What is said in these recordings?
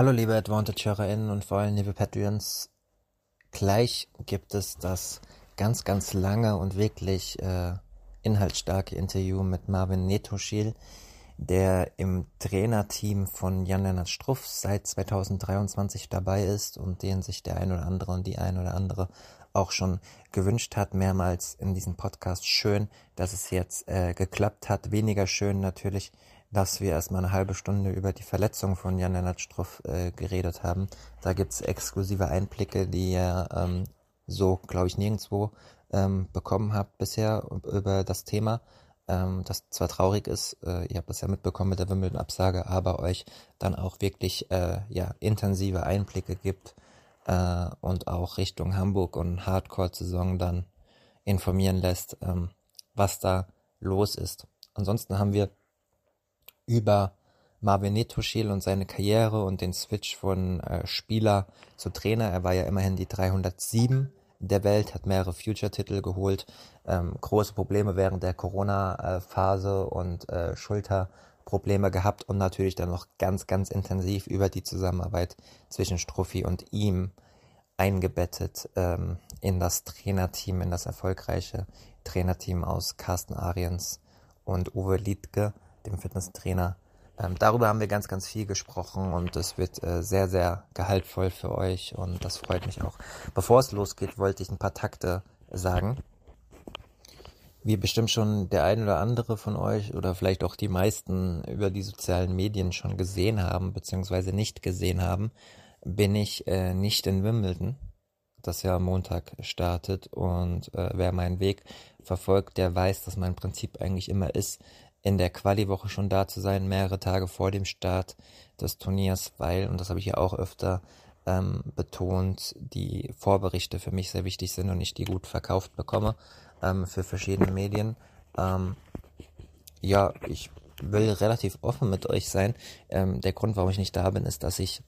Hallo liebe Advantage-HörerInnen und vor allem liebe Patreons. Gleich gibt es das ganz, ganz lange und wirklich äh, inhaltsstarke Interview mit Marvin Netoschil, der im Trainerteam von Jan-Lennart Struff seit 2023 dabei ist und den sich der ein oder andere und die ein oder andere auch schon gewünscht hat, mehrmals in diesem Podcast. Schön, dass es jetzt äh, geklappt hat. Weniger schön natürlich, dass wir erstmal eine halbe Stunde über die Verletzung von Jan Lennart Struff äh, geredet haben. Da gibt's exklusive Einblicke, die ihr ähm, so, glaube ich, nirgendwo ähm, bekommen habt bisher über das Thema. Ähm, das zwar traurig ist, äh, ihr habt das ja mitbekommen mit der Wimbledon-Absage, aber euch dann auch wirklich äh, ja, intensive Einblicke gibt äh, und auch Richtung Hamburg und Hardcore-Saison dann informieren lässt, ähm, was da los ist. Ansonsten haben wir über Marvin Netoschil und seine Karriere und den Switch von äh, Spieler zu Trainer. Er war ja immerhin die 307 der Welt, hat mehrere Future-Titel geholt, ähm, große Probleme während der Corona-Phase und äh, Schulterprobleme gehabt und natürlich dann noch ganz, ganz intensiv über die Zusammenarbeit zwischen Struffi und ihm eingebettet ähm, in das Trainerteam, in das erfolgreiche Trainerteam aus Carsten Ariens und Uwe Liedke dem Fitnesstrainer. Ähm, darüber haben wir ganz, ganz viel gesprochen und es wird äh, sehr, sehr gehaltvoll für euch und das freut mich auch. Bevor es losgeht, wollte ich ein paar Takte sagen. Wie bestimmt schon der ein oder andere von euch oder vielleicht auch die meisten über die sozialen Medien schon gesehen haben, beziehungsweise nicht gesehen haben, bin ich äh, nicht in Wimbledon, das ja am Montag startet. Und äh, wer meinen Weg verfolgt, der weiß, dass mein Prinzip eigentlich immer ist, in der Quali-Woche schon da zu sein, mehrere Tage vor dem Start des Turniers, weil, und das habe ich ja auch öfter ähm, betont, die Vorberichte für mich sehr wichtig sind und ich die gut verkauft bekomme ähm, für verschiedene Medien. Ähm, ja, ich will relativ offen mit euch sein. Ähm, der Grund, warum ich nicht da bin, ist, dass ich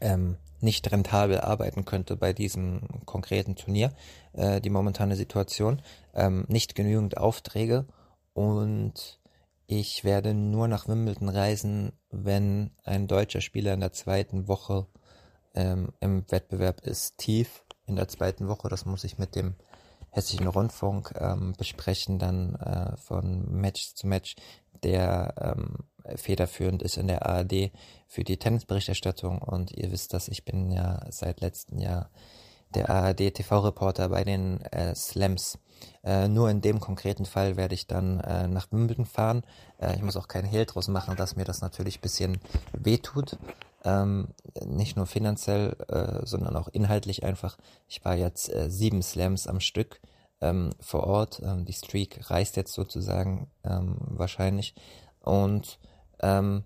ähm, nicht rentabel arbeiten könnte bei diesem konkreten Turnier, äh, die momentane Situation, ähm, nicht genügend Aufträge und ich werde nur nach Wimbledon reisen, wenn ein deutscher Spieler in der zweiten Woche ähm, im Wettbewerb ist. Tief in der zweiten Woche, das muss ich mit dem Hessischen Rundfunk ähm, besprechen, dann äh, von Match zu Match, der ähm, federführend ist in der ARD für die Tennisberichterstattung. Und ihr wisst das, ich bin ja seit letztem Jahr der ARD TV-Reporter bei den äh, Slams. Äh, nur in dem konkreten Fall werde ich dann äh, nach Wimbledon fahren. Äh, ich muss auch keinen Hehl draus machen, dass mir das natürlich ein bisschen wehtut. Ähm, nicht nur finanziell, äh, sondern auch inhaltlich einfach. Ich war jetzt äh, sieben Slams am Stück ähm, vor Ort. Ähm, die Streak reißt jetzt sozusagen ähm, wahrscheinlich. Und ähm,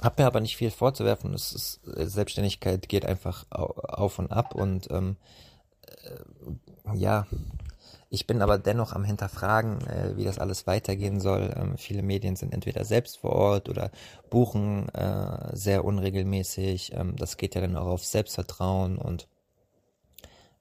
hab mir aber nicht viel vorzuwerfen. Es ist, äh, Selbstständigkeit geht einfach auf und ab und ähm, äh, ja, ich bin aber dennoch am Hinterfragen, äh, wie das alles weitergehen soll. Ähm, viele Medien sind entweder selbst vor Ort oder buchen äh, sehr unregelmäßig. Ähm, das geht ja dann auch auf Selbstvertrauen und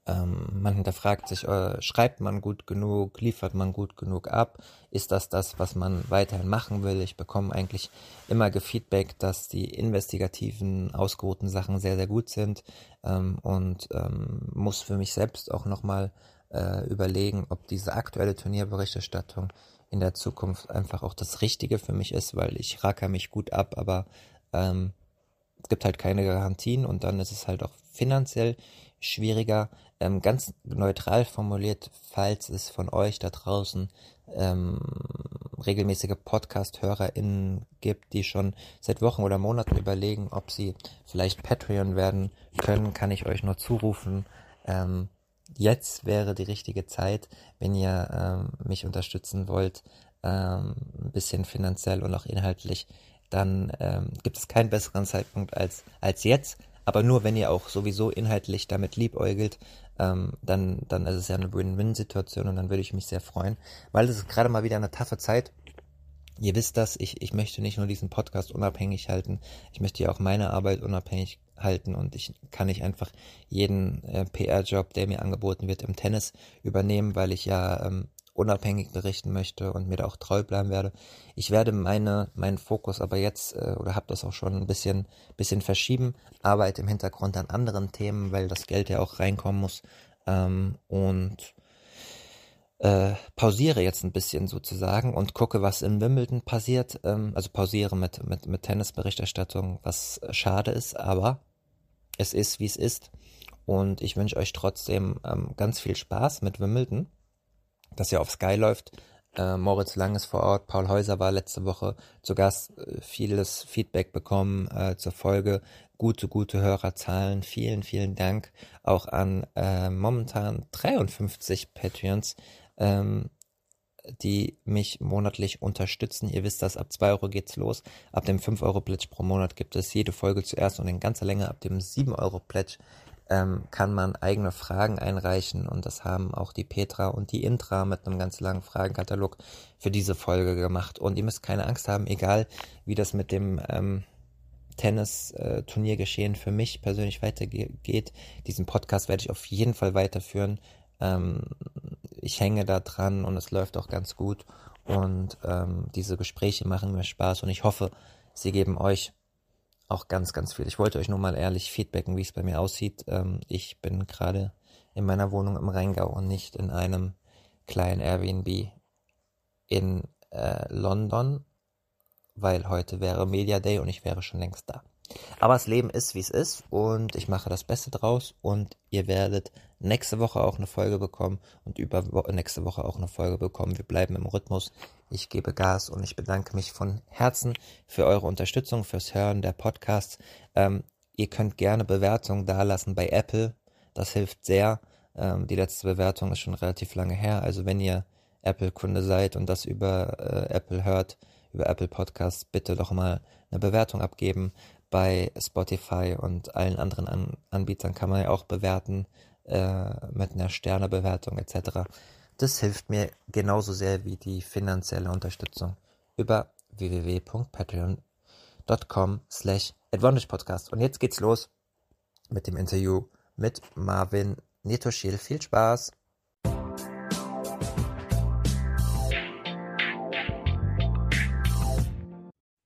ähm, man hinterfragt sich, äh, schreibt man gut genug, liefert man gut genug ab, ist das das, was man weiterhin machen will? Ich bekomme eigentlich immer Gefeedback, dass die investigativen, ausgeruhten Sachen sehr, sehr gut sind ähm, und ähm, muss für mich selbst auch nochmal äh, überlegen, ob diese aktuelle Turnierberichterstattung in der Zukunft einfach auch das Richtige für mich ist, weil ich racker mich gut ab, aber ähm, es gibt halt keine Garantien und dann ist es halt auch finanziell schwieriger. Ähm, ganz neutral formuliert, falls es von euch da draußen ähm, regelmäßige Podcast-HörerInnen gibt, die schon seit Wochen oder Monaten überlegen, ob sie vielleicht Patreon werden können, kann ich euch nur zurufen. Ähm, jetzt wäre die richtige Zeit, wenn ihr ähm, mich unterstützen wollt, ähm, ein bisschen finanziell und auch inhaltlich, dann ähm, gibt es keinen besseren Zeitpunkt als, als jetzt aber nur wenn ihr auch sowieso inhaltlich damit liebäugelt, ähm, dann, dann ist es ja eine Win-Win-Situation und dann würde ich mich sehr freuen, weil es ist gerade mal wieder eine taffe Zeit. Ihr wisst das, ich, ich möchte nicht nur diesen Podcast unabhängig halten, ich möchte ja auch meine Arbeit unabhängig halten und ich kann nicht einfach jeden äh, PR-Job, der mir angeboten wird im Tennis übernehmen, weil ich ja ähm, unabhängig berichten möchte und mir da auch treu bleiben werde. Ich werde meine, meinen Fokus aber jetzt, äh, oder habe das auch schon ein bisschen, bisschen verschieben, arbeite im Hintergrund an anderen Themen, weil das Geld ja auch reinkommen muss. Ähm, und äh, pausiere jetzt ein bisschen sozusagen und gucke, was in Wimbledon passiert. Ähm, also pausiere mit, mit, mit Tennisberichterstattung, was schade ist, aber es ist, wie es ist. Und ich wünsche euch trotzdem ähm, ganz viel Spaß mit Wimbledon, dass ihr auf Sky läuft. Äh, Moritz Lang ist vor Ort, Paul Häuser war letzte Woche zu Gast, äh, vieles Feedback bekommen äh, zur Folge, gute, gute Hörerzahlen. Vielen, vielen Dank auch an äh, momentan 53 Patreons, ähm, die mich monatlich unterstützen. Ihr wisst das, ab 2 Euro geht's los. Ab dem 5 Euro Pledge pro Monat gibt es jede Folge zuerst und in ganzer Länge ab dem 7 Euro Pledge ähm, kann man eigene Fragen einreichen und das haben auch die Petra und die Intra mit einem ganz langen Fragenkatalog für diese Folge gemacht. Und ihr müsst keine Angst haben, egal wie das mit dem ähm, Tennis-Turniergeschehen äh, für mich persönlich weitergeht. Diesen Podcast werde ich auf jeden Fall weiterführen. Ähm, ich hänge da dran und es läuft auch ganz gut. Und ähm, diese Gespräche machen mir Spaß und ich hoffe, sie geben euch auch ganz, ganz viel. Ich wollte euch nur mal ehrlich feedbacken, wie es bei mir aussieht. Ähm, ich bin gerade in meiner Wohnung im Rheingau und nicht in einem kleinen Airbnb in äh, London, weil heute wäre Media Day und ich wäre schon längst da. Aber das Leben ist, wie es ist und ich mache das Beste draus und ihr werdet nächste Woche auch eine Folge bekommen und über nächste Woche auch eine Folge bekommen. Wir bleiben im Rhythmus. Ich gebe Gas und ich bedanke mich von Herzen für eure Unterstützung, fürs Hören der Podcasts. Ähm, ihr könnt gerne Bewertungen dalassen bei Apple. Das hilft sehr. Ähm, die letzte Bewertung ist schon relativ lange her. Also wenn ihr Apple-Kunde seid und das über äh, Apple hört, über Apple Podcasts, bitte doch mal eine Bewertung abgeben bei Spotify und allen anderen An Anbietern kann man ja auch bewerten äh, mit einer Sternebewertung etc. Das hilft mir genauso sehr wie die finanzielle Unterstützung über www.patreon.com slash advantagepodcast. Und jetzt geht's los mit dem Interview mit Marvin Netoschil. Viel Spaß!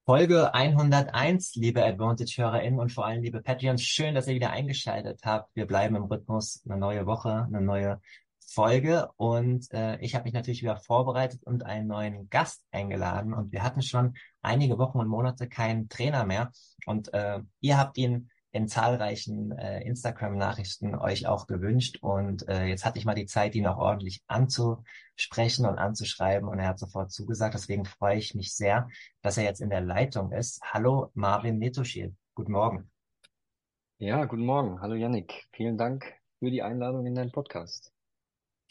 Folge 101, liebe Advantage-HörerInnen und vor allem liebe Patreons. Schön, dass ihr wieder eingeschaltet habt. Wir bleiben im Rhythmus. Eine neue Woche, eine neue Folge. Und äh, ich habe mich natürlich wieder vorbereitet und einen neuen Gast eingeladen. Und wir hatten schon einige Wochen und Monate keinen Trainer mehr. Und äh, ihr habt ihn in zahlreichen äh, Instagram-Nachrichten euch auch gewünscht. Und äh, jetzt hatte ich mal die Zeit, ihn auch ordentlich anzusprechen und anzuschreiben. Und er hat sofort zugesagt. Deswegen freue ich mich sehr, dass er jetzt in der Leitung ist. Hallo Marvin Netoschil. Guten Morgen. Ja, guten Morgen. Hallo Yannick. Vielen Dank für die Einladung in deinen Podcast.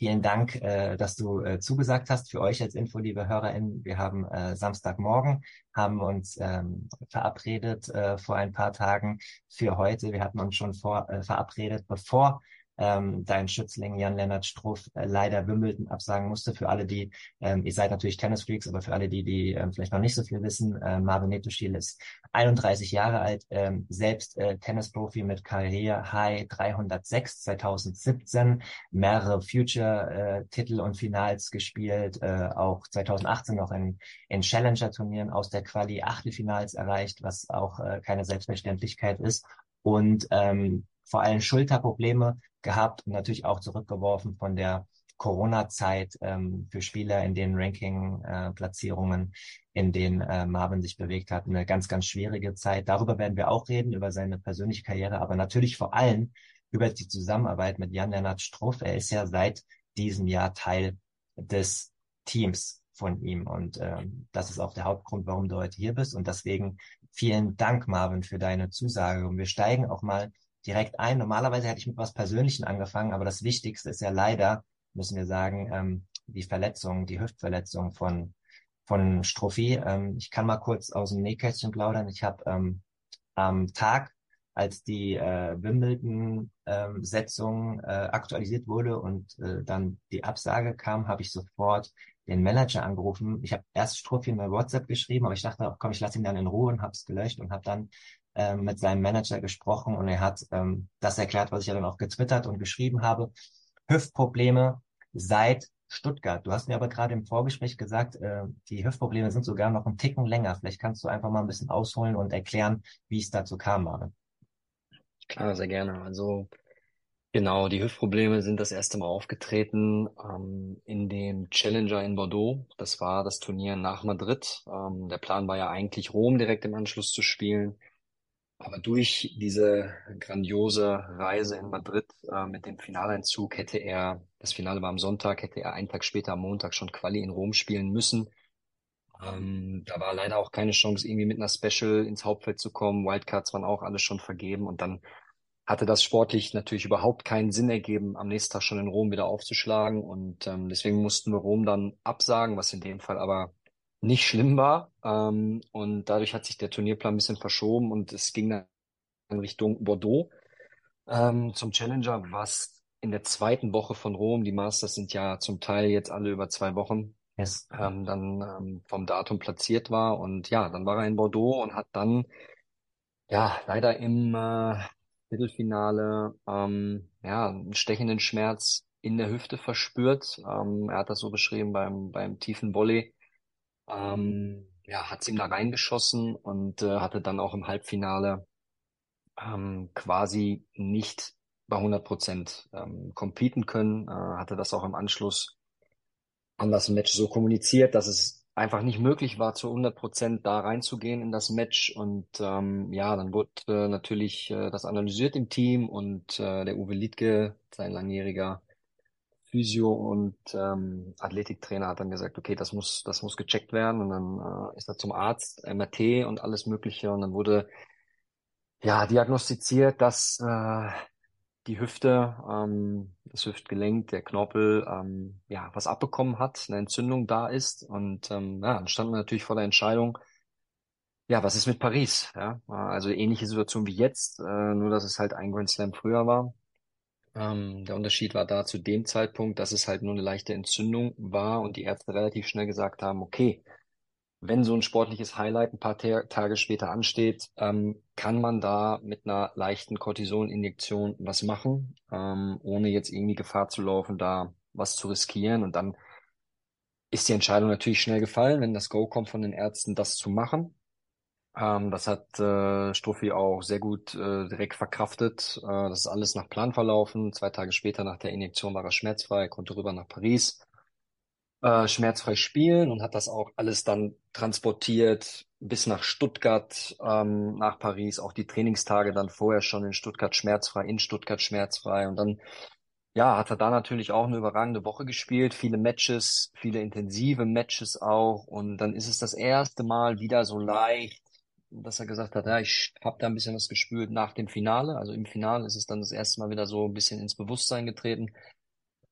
Vielen Dank, äh, dass du äh, zugesagt hast. Für euch als Info, liebe HörerInnen, wir haben äh, Samstagmorgen, haben uns ähm, verabredet äh, vor ein paar Tagen für heute. Wir hatten uns schon vor, äh, verabredet, bevor ähm, dein Schützling Jan-Lennart Struff äh, leider Wimbledon absagen musste. Für alle, die, ähm, ihr seid natürlich Tennisfreaks, aber für alle, die, die ähm, vielleicht noch nicht so viel wissen, äh, Marvin Netoschil ist 31 Jahre alt, ähm, selbst äh, Tennisprofi mit Karriere High 306 2017, mehrere Future-Titel äh, und Finals gespielt, äh, auch 2018 noch in, in Challenger-Turnieren aus der Quali Achtelfinals erreicht, was auch äh, keine Selbstverständlichkeit ist. Und ähm, vor allem Schulterprobleme gehabt und natürlich auch zurückgeworfen von der Corona-Zeit ähm, für Spieler in den Ranking-Platzierungen, äh, in denen äh, Marvin sich bewegt hat. Eine ganz, ganz schwierige Zeit. Darüber werden wir auch reden, über seine persönliche Karriere, aber natürlich vor allem über die Zusammenarbeit mit Jan-Lennart Struff. Er ist ja seit diesem Jahr Teil des Teams von ihm. Und ähm, das ist auch der Hauptgrund, warum du heute hier bist. Und deswegen vielen Dank, Marvin, für deine Zusage. Und wir steigen auch mal direkt ein. Normalerweise hätte ich mit was Persönlichen angefangen, aber das Wichtigste ist ja leider, müssen wir sagen, ähm, die Verletzung, die Hüftverletzung von von Strophi. Ähm, ich kann mal kurz aus dem Nähkästchen plaudern. Ich habe ähm, am Tag, als die äh, Wimbledon-Setzung ähm, äh, aktualisiert wurde und äh, dann die Absage kam, habe ich sofort den Manager angerufen. Ich habe erst Strophi in mein WhatsApp geschrieben, aber ich dachte, komm, ich lasse ihn dann in Ruhe und habe es gelöscht und habe dann ähm, mit seinem Manager gesprochen und er hat ähm, das erklärt, was ich ja dann auch getwittert und geschrieben habe. Hüftprobleme seit Stuttgart. Du hast mir aber gerade im Vorgespräch gesagt, äh, die Hüftprobleme sind sogar noch einen Ticken länger. Vielleicht kannst du einfach mal ein bisschen ausholen und erklären, wie es dazu kam, Marvin. Klar, sehr gerne. Also genau, die Hüftprobleme sind das erste Mal aufgetreten ähm, in dem Challenger in Bordeaux. Das war das Turnier nach Madrid. Ähm, der Plan war ja eigentlich Rom direkt im Anschluss zu spielen. Aber durch diese grandiose Reise in Madrid äh, mit dem Finaleinzug hätte er, das Finale war am Sonntag, hätte er einen Tag später am Montag schon Quali in Rom spielen müssen. Ähm, da war leider auch keine Chance, irgendwie mit einer Special ins Hauptfeld zu kommen. Wildcards waren auch alles schon vergeben und dann hatte das sportlich natürlich überhaupt keinen Sinn ergeben, am nächsten Tag schon in Rom wieder aufzuschlagen und ähm, deswegen mussten wir Rom dann absagen, was in dem Fall aber nicht schlimm war. Ähm, und dadurch hat sich der Turnierplan ein bisschen verschoben und es ging dann in Richtung Bordeaux ähm, zum Challenger, was in der zweiten Woche von Rom, die Masters sind ja zum Teil jetzt alle über zwei Wochen, yes. ähm, dann ähm, vom Datum platziert war. Und ja, dann war er in Bordeaux und hat dann ja leider im äh, Viertelfinale ähm, ja einen stechenden Schmerz in der Hüfte verspürt. Ähm, er hat das so beschrieben beim beim tiefen Volley ähm, ja, hat's ihm da reingeschossen und äh, hatte dann auch im Halbfinale ähm, quasi nicht bei 100 Prozent ähm, competen können, äh, hatte das auch im Anschluss an das Match so kommuniziert, dass es einfach nicht möglich war, zu 100 Prozent da reinzugehen in das Match. Und ähm, ja, dann wurde äh, natürlich äh, das analysiert im Team und äh, der Uwe Liedke, sein langjähriger Physio und ähm, Athletiktrainer hat dann gesagt, okay, das muss, das muss gecheckt werden. Und dann äh, ist er zum Arzt, MRT und alles Mögliche. Und dann wurde ja diagnostiziert, dass äh, die Hüfte, ähm, das Hüftgelenk, der Knorpel, ähm, ja, was abbekommen hat, eine Entzündung da ist. Und ähm, ja, dann stand man natürlich vor der Entscheidung, ja, was ist mit Paris? Ja, also ähnliche Situation wie jetzt, äh, nur dass es halt ein Grand Slam früher war. Ähm, der Unterschied war da zu dem Zeitpunkt, dass es halt nur eine leichte Entzündung war und die Ärzte relativ schnell gesagt haben, okay, wenn so ein sportliches Highlight ein paar Tage später ansteht, ähm, kann man da mit einer leichten Cortisoninjektion was machen, ähm, ohne jetzt irgendwie Gefahr zu laufen, da was zu riskieren. Und dann ist die Entscheidung natürlich schnell gefallen, wenn das Go kommt von den Ärzten, das zu machen. Ähm, das hat äh, Struffi auch sehr gut äh, direkt verkraftet. Äh, das ist alles nach Plan verlaufen. Zwei Tage später nach der Injektion war er schmerzfrei, konnte rüber nach Paris äh, schmerzfrei spielen und hat das auch alles dann transportiert bis nach Stuttgart, ähm, nach Paris, auch die Trainingstage dann vorher schon in Stuttgart schmerzfrei, in Stuttgart schmerzfrei und dann ja, hat er da natürlich auch eine überragende Woche gespielt, viele Matches, viele intensive Matches auch und dann ist es das erste Mal wieder so leicht dass er gesagt hat, ja, ich habe da ein bisschen was gespürt nach dem Finale. Also im Finale ist es dann das erste Mal wieder so ein bisschen ins Bewusstsein getreten,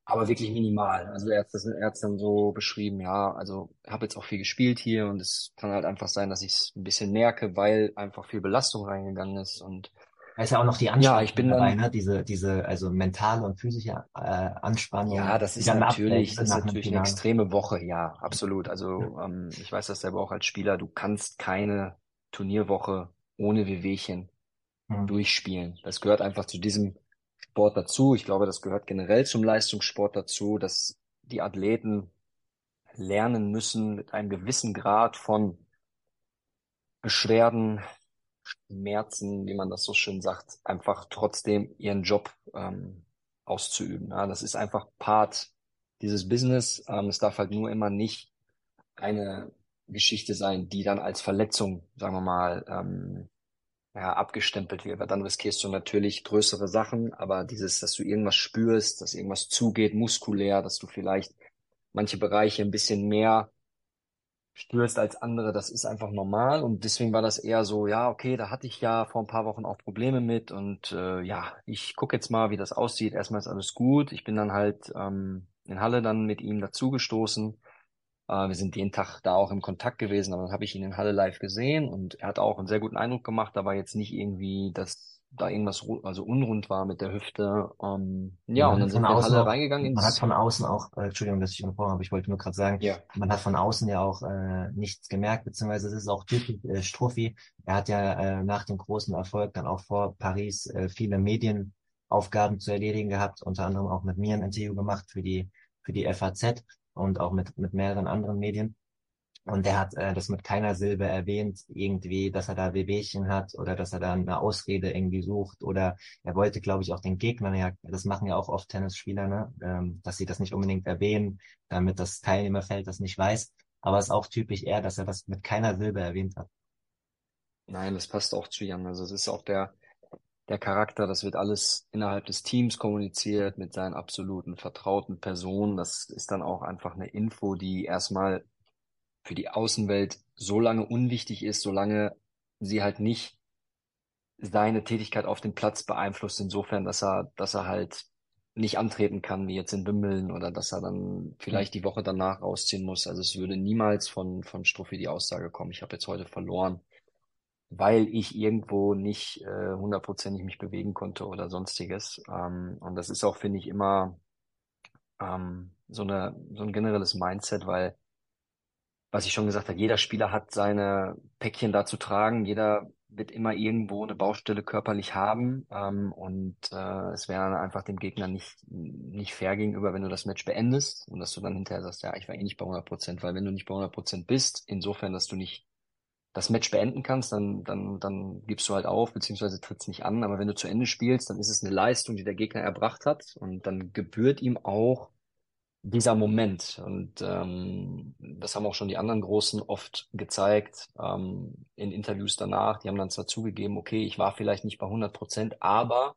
aber wirklich minimal. Also er hat das er hat's dann so beschrieben, ja, also habe jetzt auch viel gespielt hier und es kann halt einfach sein, dass ich es ein bisschen merke, weil einfach viel Belastung reingegangen ist und da ist ja auch noch die Anspannung ja, ich bin dabei, ne? Diese, diese, also mentale und physische äh, Anspannung. Ja, das ist natürlich, das ist natürlich eine extreme Woche, ja, absolut. Also ähm, ich weiß das selber auch als Spieler, du kannst keine Turnierwoche ohne Wehwehchen mhm. durchspielen. Das gehört einfach zu diesem Sport dazu. Ich glaube, das gehört generell zum Leistungssport dazu, dass die Athleten lernen müssen, mit einem gewissen Grad von Beschwerden, Schmerzen, wie man das so schön sagt, einfach trotzdem ihren Job ähm, auszuüben. Ja, das ist einfach Part dieses Business. Ähm, es darf halt nur immer nicht eine Geschichte sein, die dann als Verletzung, sagen wir mal, ähm, ja, abgestempelt wird. Weil dann riskierst du natürlich größere Sachen, aber dieses, dass du irgendwas spürst, dass irgendwas zugeht, muskulär, dass du vielleicht manche Bereiche ein bisschen mehr spürst als andere, das ist einfach normal und deswegen war das eher so, ja, okay, da hatte ich ja vor ein paar Wochen auch Probleme mit und äh, ja, ich gucke jetzt mal, wie das aussieht. Erstmal ist alles gut. Ich bin dann halt ähm, in Halle dann mit ihm dazugestoßen wir sind jeden Tag da auch im Kontakt gewesen, aber dann habe ich ihn in Halle live gesehen und er hat auch einen sehr guten Eindruck gemacht. Da war jetzt nicht irgendwie, dass da irgendwas also unrund war mit der Hüfte. Ähm, ja, und dann sind wir in Halle auch, reingegangen. Man hat von außen auch, äh, Entschuldigung, dass ich unterbrochen habe, ich wollte nur gerade sagen, ja. man hat von außen ja auch äh, nichts gemerkt, beziehungsweise es ist auch typisch äh, Struffi. Er hat ja äh, nach dem großen Erfolg dann auch vor Paris äh, viele Medienaufgaben zu erledigen gehabt, unter anderem auch mit mir ein Interview gemacht für die für die FAZ und auch mit, mit mehreren anderen Medien. Und er hat äh, das mit keiner Silbe erwähnt, irgendwie, dass er da Wehwehchen hat oder dass er da eine Ausrede irgendwie sucht. Oder er wollte, glaube ich, auch den Gegnern, ja, das machen ja auch oft Tennisspieler, ne, ähm, dass sie das nicht unbedingt erwähnen, damit das Teilnehmerfeld das nicht weiß. Aber es ist auch typisch er, dass er das mit keiner Silbe erwähnt hat. Nein, das passt auch zu Jan. Also es ist auch der, der Charakter, das wird alles innerhalb des Teams kommuniziert mit seinen absoluten vertrauten Personen. Das ist dann auch einfach eine Info, die erstmal für die Außenwelt so lange unwichtig ist, solange sie halt nicht seine Tätigkeit auf dem Platz beeinflusst, insofern, dass er, dass er halt nicht antreten kann, wie jetzt in Wimbledon, oder dass er dann vielleicht die Woche danach rausziehen muss. Also es würde niemals von, von Struffi die Aussage kommen, ich habe jetzt heute verloren, weil ich irgendwo nicht äh, hundertprozentig mich bewegen konnte oder sonstiges. Ähm, und das ist auch, finde ich, immer ähm, so, eine, so ein generelles Mindset, weil was ich schon gesagt habe, jeder Spieler hat seine Päckchen da zu tragen. Jeder wird immer irgendwo eine Baustelle körperlich haben. Ähm, und äh, es wäre einfach dem Gegner nicht, nicht fair gegenüber, wenn du das Match beendest und dass du dann hinterher sagst, ja, ich war eh nicht bei 100 Prozent, weil wenn du nicht bei 100 Prozent bist, insofern, dass du nicht das Match beenden kannst, dann, dann, dann gibst du halt auf, beziehungsweise trittst nicht an. Aber wenn du zu Ende spielst, dann ist es eine Leistung, die der Gegner erbracht hat und dann gebührt ihm auch dieser Moment. Und ähm, das haben auch schon die anderen Großen oft gezeigt ähm, in Interviews danach. Die haben dann zwar zugegeben, okay, ich war vielleicht nicht bei 100 Prozent, aber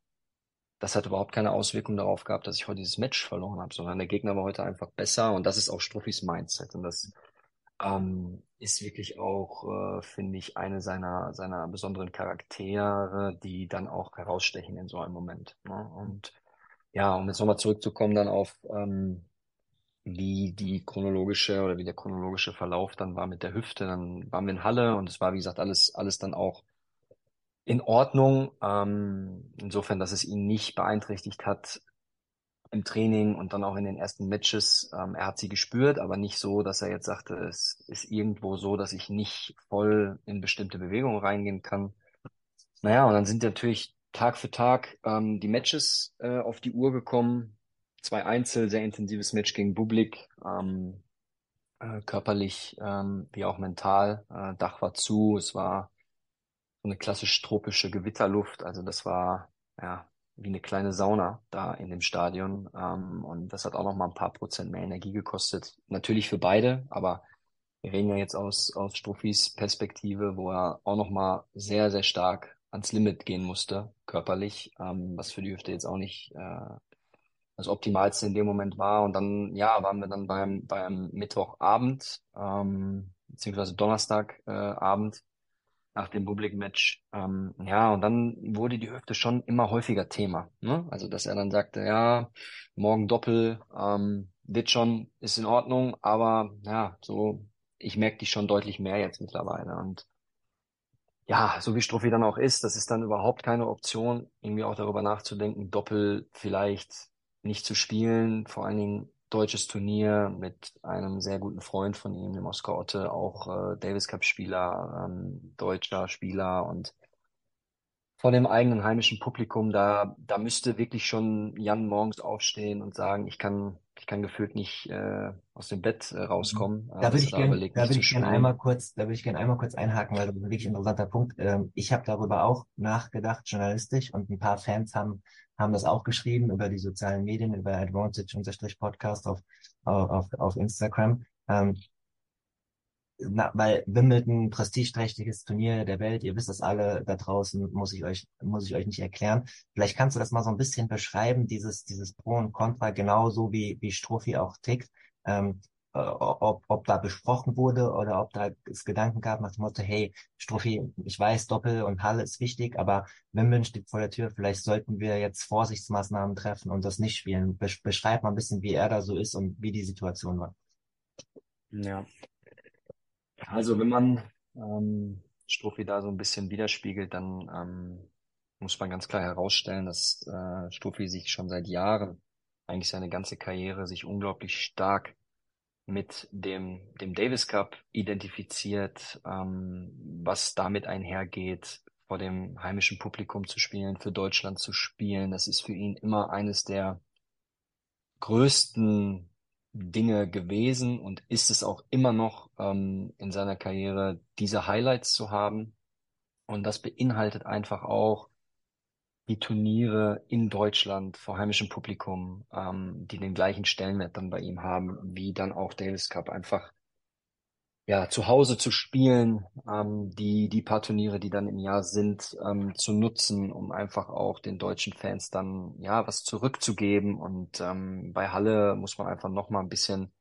das hat überhaupt keine Auswirkung darauf gehabt, dass ich heute dieses Match verloren habe, sondern der Gegner war heute einfach besser und das ist auch Struffis Mindset und das ähm, ist wirklich auch, äh, finde ich, eine seiner, seiner besonderen Charaktere, die dann auch herausstechen in so einem Moment. Ne? Und ja, um jetzt nochmal zurückzukommen dann auf ähm, wie die chronologische oder wie der chronologische Verlauf dann war mit der Hüfte. Dann waren wir in Halle und es war, wie gesagt, alles, alles dann auch in Ordnung. Ähm, insofern, dass es ihn nicht beeinträchtigt hat im Training und dann auch in den ersten Matches. Ähm, er hat sie gespürt, aber nicht so, dass er jetzt sagte, es ist irgendwo so, dass ich nicht voll in bestimmte Bewegungen reingehen kann. Naja, und dann sind natürlich Tag für Tag ähm, die Matches äh, auf die Uhr gekommen zwei Einzel, sehr intensives Match gegen Bublik, ähm, äh, körperlich ähm, wie auch mental. Äh, Dach war zu, es war so eine klassisch tropische Gewitterluft, also das war ja wie eine kleine Sauna da in dem Stadion ähm, und das hat auch noch mal ein paar Prozent mehr Energie gekostet. Natürlich für beide, aber wir reden ja jetzt aus aus Struffis Perspektive, wo er auch noch mal sehr sehr stark ans Limit gehen musste körperlich, ähm, was für die Hüfte jetzt auch nicht äh, das Optimalste in dem Moment war. Und dann, ja, waren wir dann beim, beim Mittwochabend, ähm, beziehungsweise Donnerstagabend äh, nach dem Public-Match. Ähm, ja, und dann wurde die Hüfte schon immer häufiger Thema. Ne? Also, dass er dann sagte, ja, morgen Doppel, ähm, wird schon, ist in Ordnung, aber ja, so, ich merke die schon deutlich mehr jetzt mittlerweile. Und ja, so wie Struffi dann auch ist, das ist dann überhaupt keine Option, irgendwie auch darüber nachzudenken, Doppel vielleicht nicht zu spielen, vor allen Dingen deutsches Turnier mit einem sehr guten Freund von ihm, dem Oscar Otte, auch äh, Davis Cup Spieler, ähm, deutscher Spieler und vor dem eigenen heimischen Publikum, da, da müsste wirklich schon Jan morgens aufstehen und sagen, ich kann, ich kann gefühlt nicht äh, aus dem Bett äh, rauskommen. Da würde ich gerne, da würde ich gerne einmal kurz, da würde ich gerne einmal kurz einhaken, weil das ist ein wirklich interessanter Punkt. Ähm, ich habe darüber auch nachgedacht, journalistisch, und ein paar Fans haben haben das auch geschrieben über die sozialen Medien, über Advantage-Podcast auf, auf, auf Instagram. Ähm, na, weil Wimbledon prestigeträchtiges Turnier der Welt, ihr wisst das alle da draußen, muss ich euch muss ich euch nicht erklären. Vielleicht kannst du das mal so ein bisschen beschreiben, dieses dieses Pro und Contra, genauso wie wie Strophi auch tickt. Ähm, äh, ob, ob da besprochen wurde oder ob da es Gedanken gab nach dem Motto, hey, Strophi, ich weiß, Doppel und Halle ist wichtig, aber Wimbledon steht vor der Tür, vielleicht sollten wir jetzt Vorsichtsmaßnahmen treffen und das nicht spielen. beschreib mal ein bisschen, wie er da so ist und wie die Situation war. Ja, also wenn man ähm, Strophi da so ein bisschen widerspiegelt, dann ähm, muss man ganz klar herausstellen, dass äh, Strophi sich schon seit Jahren, eigentlich seine ganze Karriere, sich unglaublich stark mit dem, dem Davis Cup identifiziert, ähm, was damit einhergeht, vor dem heimischen Publikum zu spielen, für Deutschland zu spielen. Das ist für ihn immer eines der größten Dinge gewesen und ist es auch immer noch ähm, in seiner Karriere, diese Highlights zu haben. Und das beinhaltet einfach auch die Turniere in Deutschland vor heimischem Publikum, ähm, die den gleichen Stellenwert dann bei ihm haben, wie dann auch Davis Cup. Einfach ja, zu Hause zu spielen, ähm, die, die paar Turniere, die dann im Jahr sind, ähm, zu nutzen, um einfach auch den deutschen Fans dann, ja, was zurückzugeben. Und ähm, bei Halle muss man einfach nochmal ein bisschen,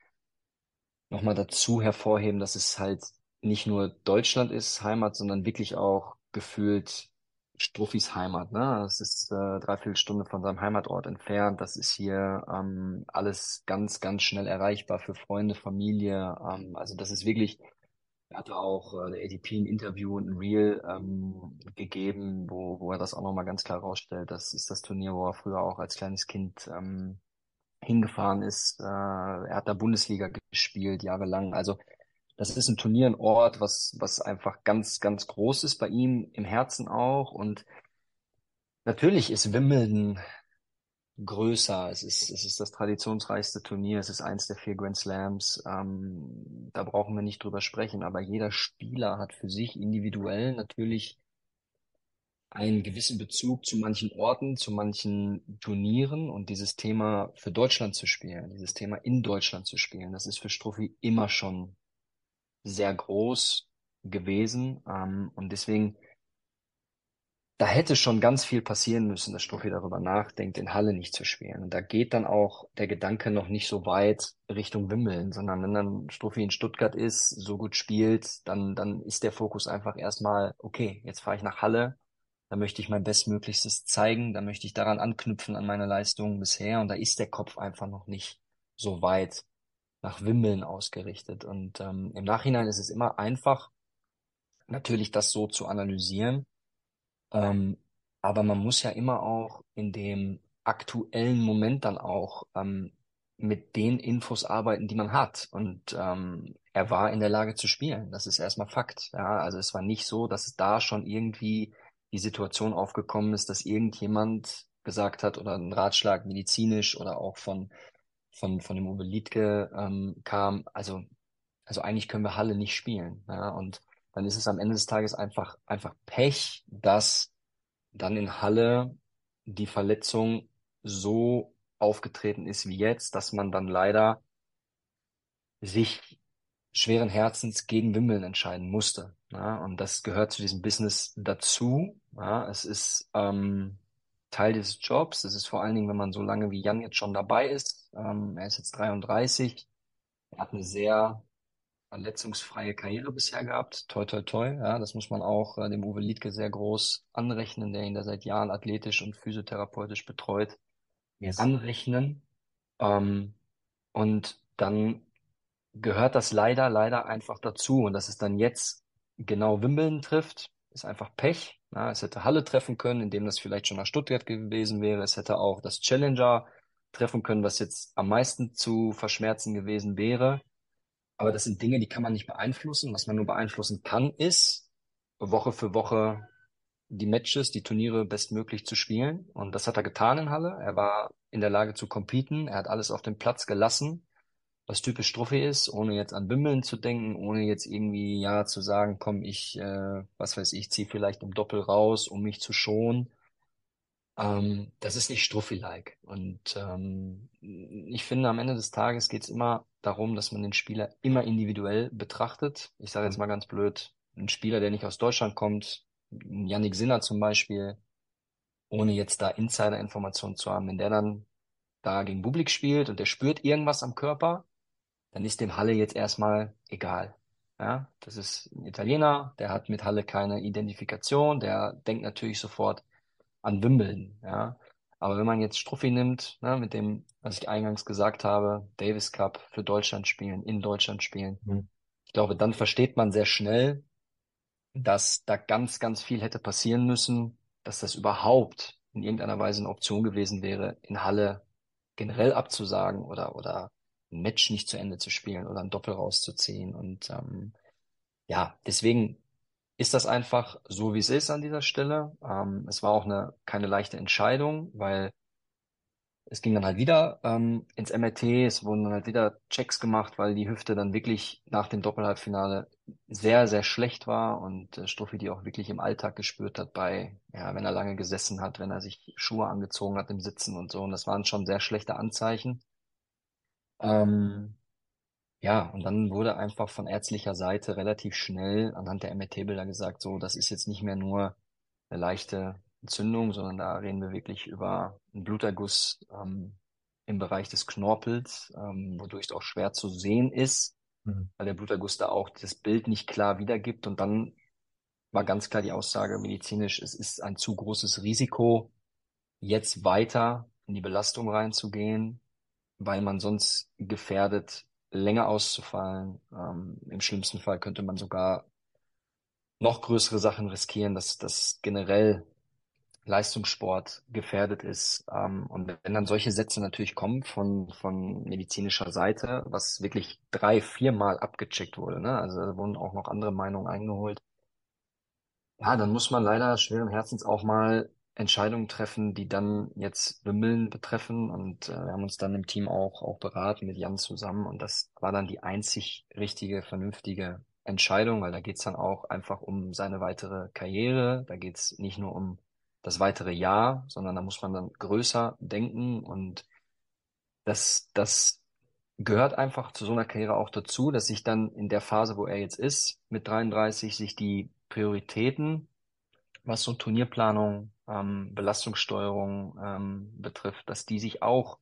nochmal dazu hervorheben, dass es halt nicht nur Deutschland ist, Heimat, sondern wirklich auch gefühlt Struffis Heimat, ne? Das ist äh, dreiviertel Stunde von seinem Heimatort entfernt. Das ist hier ähm, alles ganz, ganz schnell erreichbar für Freunde, Familie. Ähm, also das ist wirklich, er hatte auch äh, der ADP ein Interview und ein Reel ähm, gegeben, wo, wo er das auch nochmal ganz klar rausstellt. Das ist das Turnier, wo er früher auch als kleines Kind ähm, hingefahren ist. Äh, er hat da Bundesliga gespielt, jahrelang. Also das ist ein Turnier, ein Ort, was, was einfach ganz, ganz groß ist bei ihm, im Herzen auch. Und natürlich ist Wimbledon größer. Es ist, es ist das traditionsreichste Turnier. Es ist eins der vier Grand Slams. Ähm, da brauchen wir nicht drüber sprechen. Aber jeder Spieler hat für sich individuell natürlich einen gewissen Bezug zu manchen Orten, zu manchen Turnieren und dieses Thema für Deutschland zu spielen, dieses Thema in Deutschland zu spielen, das ist für Struffi immer schon sehr groß gewesen. Ähm, und deswegen, da hätte schon ganz viel passieren müssen, dass Stuffi darüber nachdenkt, in Halle nicht zu spielen. Und da geht dann auch der Gedanke noch nicht so weit Richtung Wimbledon, sondern wenn dann Stuffi in Stuttgart ist, so gut spielt, dann, dann ist der Fokus einfach erstmal, okay, jetzt fahre ich nach Halle, da möchte ich mein Bestmöglichstes zeigen, da möchte ich daran anknüpfen an meine Leistungen bisher und da ist der Kopf einfach noch nicht so weit nach Wimmeln ausgerichtet. Und ähm, im Nachhinein ist es immer einfach, natürlich das so zu analysieren. Ähm, aber man muss ja immer auch in dem aktuellen Moment dann auch ähm, mit den Infos arbeiten, die man hat. Und ähm, er war in der Lage zu spielen. Das ist erstmal Fakt. Ja, also es war nicht so, dass es da schon irgendwie die Situation aufgekommen ist, dass irgendjemand gesagt hat oder ein Ratschlag medizinisch oder auch von von, von dem Uwe Liedke ähm, kam, also, also eigentlich können wir Halle nicht spielen. Ja? Und dann ist es am Ende des Tages einfach, einfach Pech, dass dann in Halle die Verletzung so aufgetreten ist wie jetzt, dass man dann leider sich schweren Herzens gegen Wimbledon entscheiden musste. Ja? Und das gehört zu diesem Business dazu. Ja? Es ist ähm, Teil des Jobs. Das ist vor allen Dingen, wenn man so lange wie Jan jetzt schon dabei ist. Ähm, er ist jetzt 33. Er hat eine sehr verletzungsfreie Karriere bisher gehabt. Toi, toi, toi. Ja, das muss man auch äh, dem Uwe Liedke sehr groß anrechnen, der ihn da seit Jahren athletisch und physiotherapeutisch betreut. Yes. Anrechnen. Ähm, und dann gehört das leider, leider einfach dazu. Und dass es dann jetzt genau Wimbledon trifft, ist einfach Pech. Ja, es hätte Halle treffen können, indem das vielleicht schon nach Stuttgart gewesen wäre. Es hätte auch das Challenger treffen können, was jetzt am meisten zu verschmerzen gewesen wäre. Aber das sind Dinge, die kann man nicht beeinflussen. Was man nur beeinflussen kann, ist Woche für Woche die Matches, die Turniere bestmöglich zu spielen. Und das hat er getan in Halle. Er war in der Lage zu competen. Er hat alles auf den Platz gelassen was typisch Struffi ist, ohne jetzt an Bimmeln zu denken, ohne jetzt irgendwie ja zu sagen, komm, ich, äh, was weiß ich, zieh vielleicht im Doppel raus, um mich zu schonen. Ähm, das ist nicht Struffi-like. Und ähm, ich finde, am Ende des Tages geht es immer darum, dass man den Spieler immer individuell betrachtet. Ich sage jetzt mal ganz blöd, ein Spieler, der nicht aus Deutschland kommt, Yannick Sinner zum Beispiel, ohne jetzt da Insider-Informationen zu haben, wenn der dann da gegen Bublik spielt und der spürt irgendwas am Körper, dann ist dem Halle jetzt erstmal egal. Ja, das ist ein Italiener, der hat mit Halle keine Identifikation, der denkt natürlich sofort an Wimbledon. Ja, aber wenn man jetzt Struffi nimmt, ne, mit dem, was ich eingangs gesagt habe, Davis Cup für Deutschland spielen, in Deutschland spielen, mhm. ich glaube, dann versteht man sehr schnell, dass da ganz, ganz viel hätte passieren müssen, dass das überhaupt in irgendeiner Weise eine Option gewesen wäre, in Halle generell abzusagen oder, oder ein Match nicht zu Ende zu spielen oder ein Doppel rauszuziehen. Und ähm, ja, deswegen ist das einfach so, wie es ist an dieser Stelle. Ähm, es war auch eine keine leichte Entscheidung, weil es ging dann halt wieder ähm, ins MRT, es wurden dann halt wieder Checks gemacht, weil die Hüfte dann wirklich nach dem Doppelhalbfinale sehr, sehr schlecht war und äh, Struffi die auch wirklich im Alltag gespürt hat bei, ja, wenn er lange gesessen hat, wenn er sich Schuhe angezogen hat im Sitzen und so. Und das waren schon sehr schlechte Anzeichen. Ähm, ja, und dann wurde einfach von ärztlicher Seite relativ schnell anhand der MRT-Bilder gesagt, so, das ist jetzt nicht mehr nur eine leichte Entzündung, sondern da reden wir wirklich über einen Bluterguss ähm, im Bereich des Knorpels, ähm, wodurch es auch schwer zu sehen ist, mhm. weil der Bluterguss da auch das Bild nicht klar wiedergibt. Und dann war ganz klar die Aussage medizinisch, es ist ein zu großes Risiko, jetzt weiter in die Belastung reinzugehen, weil man sonst gefährdet, länger auszufallen. Ähm, Im schlimmsten Fall könnte man sogar noch größere Sachen riskieren, dass das generell Leistungssport gefährdet ist. Ähm, und wenn dann solche Sätze natürlich kommen von, von medizinischer Seite, was wirklich drei, viermal abgecheckt wurde, ne? also da wurden auch noch andere Meinungen eingeholt, ja, dann muss man leider schweren Herzens auch mal Entscheidungen treffen, die dann jetzt Wimmeln betreffen. Und äh, wir haben uns dann im Team auch, auch beraten mit Jan zusammen. Und das war dann die einzig richtige, vernünftige Entscheidung, weil da geht's dann auch einfach um seine weitere Karriere. Da geht's nicht nur um das weitere Jahr, sondern da muss man dann größer denken und das, das gehört einfach zu so einer Karriere auch dazu, dass sich dann in der Phase, wo er jetzt ist, mit 33, sich die Prioritäten, was so Turnierplanung, ähm, Belastungssteuerung ähm, betrifft, dass die sich auch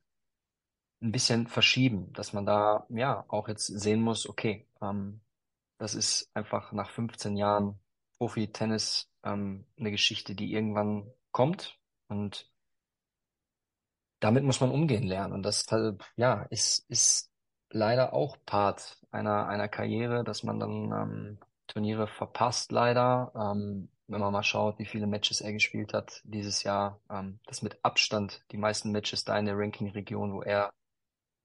ein bisschen verschieben, dass man da ja auch jetzt sehen muss, okay, ähm, das ist einfach nach 15 Jahren Profi-Tennis ähm, eine Geschichte, die irgendwann kommt und damit muss man umgehen lernen. Und das ja, ist, ist leider auch Part einer, einer Karriere, dass man dann ähm, Turniere verpasst, leider. Ähm, wenn man mal schaut, wie viele Matches er gespielt hat dieses Jahr, ähm, das mit Abstand die meisten Matches da in der Ranking-Region, wo er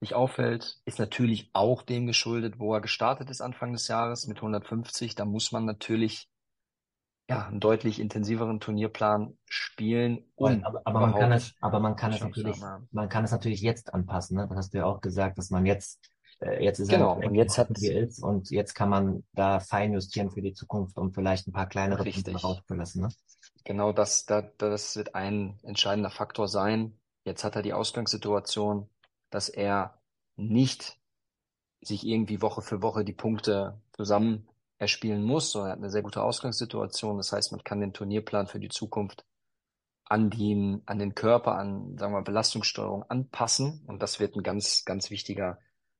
sich auffällt, ist natürlich auch dem geschuldet, wo er gestartet ist Anfang des Jahres mit 150. Da muss man natürlich ja, einen deutlich intensiveren Turnierplan spielen, um aber, aber man kann es, aber man kann es natürlich, man kann es natürlich jetzt anpassen, ne? Das hast du ja auch gesagt, dass man jetzt, äh, jetzt ist genau, und jetzt hat ist und jetzt kann man da fein justieren für die Zukunft, um vielleicht ein paar kleinere Punkte rauszulassen, ne? Genau, das, das, das wird ein entscheidender Faktor sein. Jetzt hat er die Ausgangssituation, dass er nicht sich irgendwie Woche für Woche die Punkte zusammen er spielen muss, sondern er hat eine sehr gute Ausgangssituation. Das heißt, man kann den Turnierplan für die Zukunft an den, an den Körper, an, sagen wir, Belastungssteuerung anpassen. Und das wird ein ganz, ganz wichtiger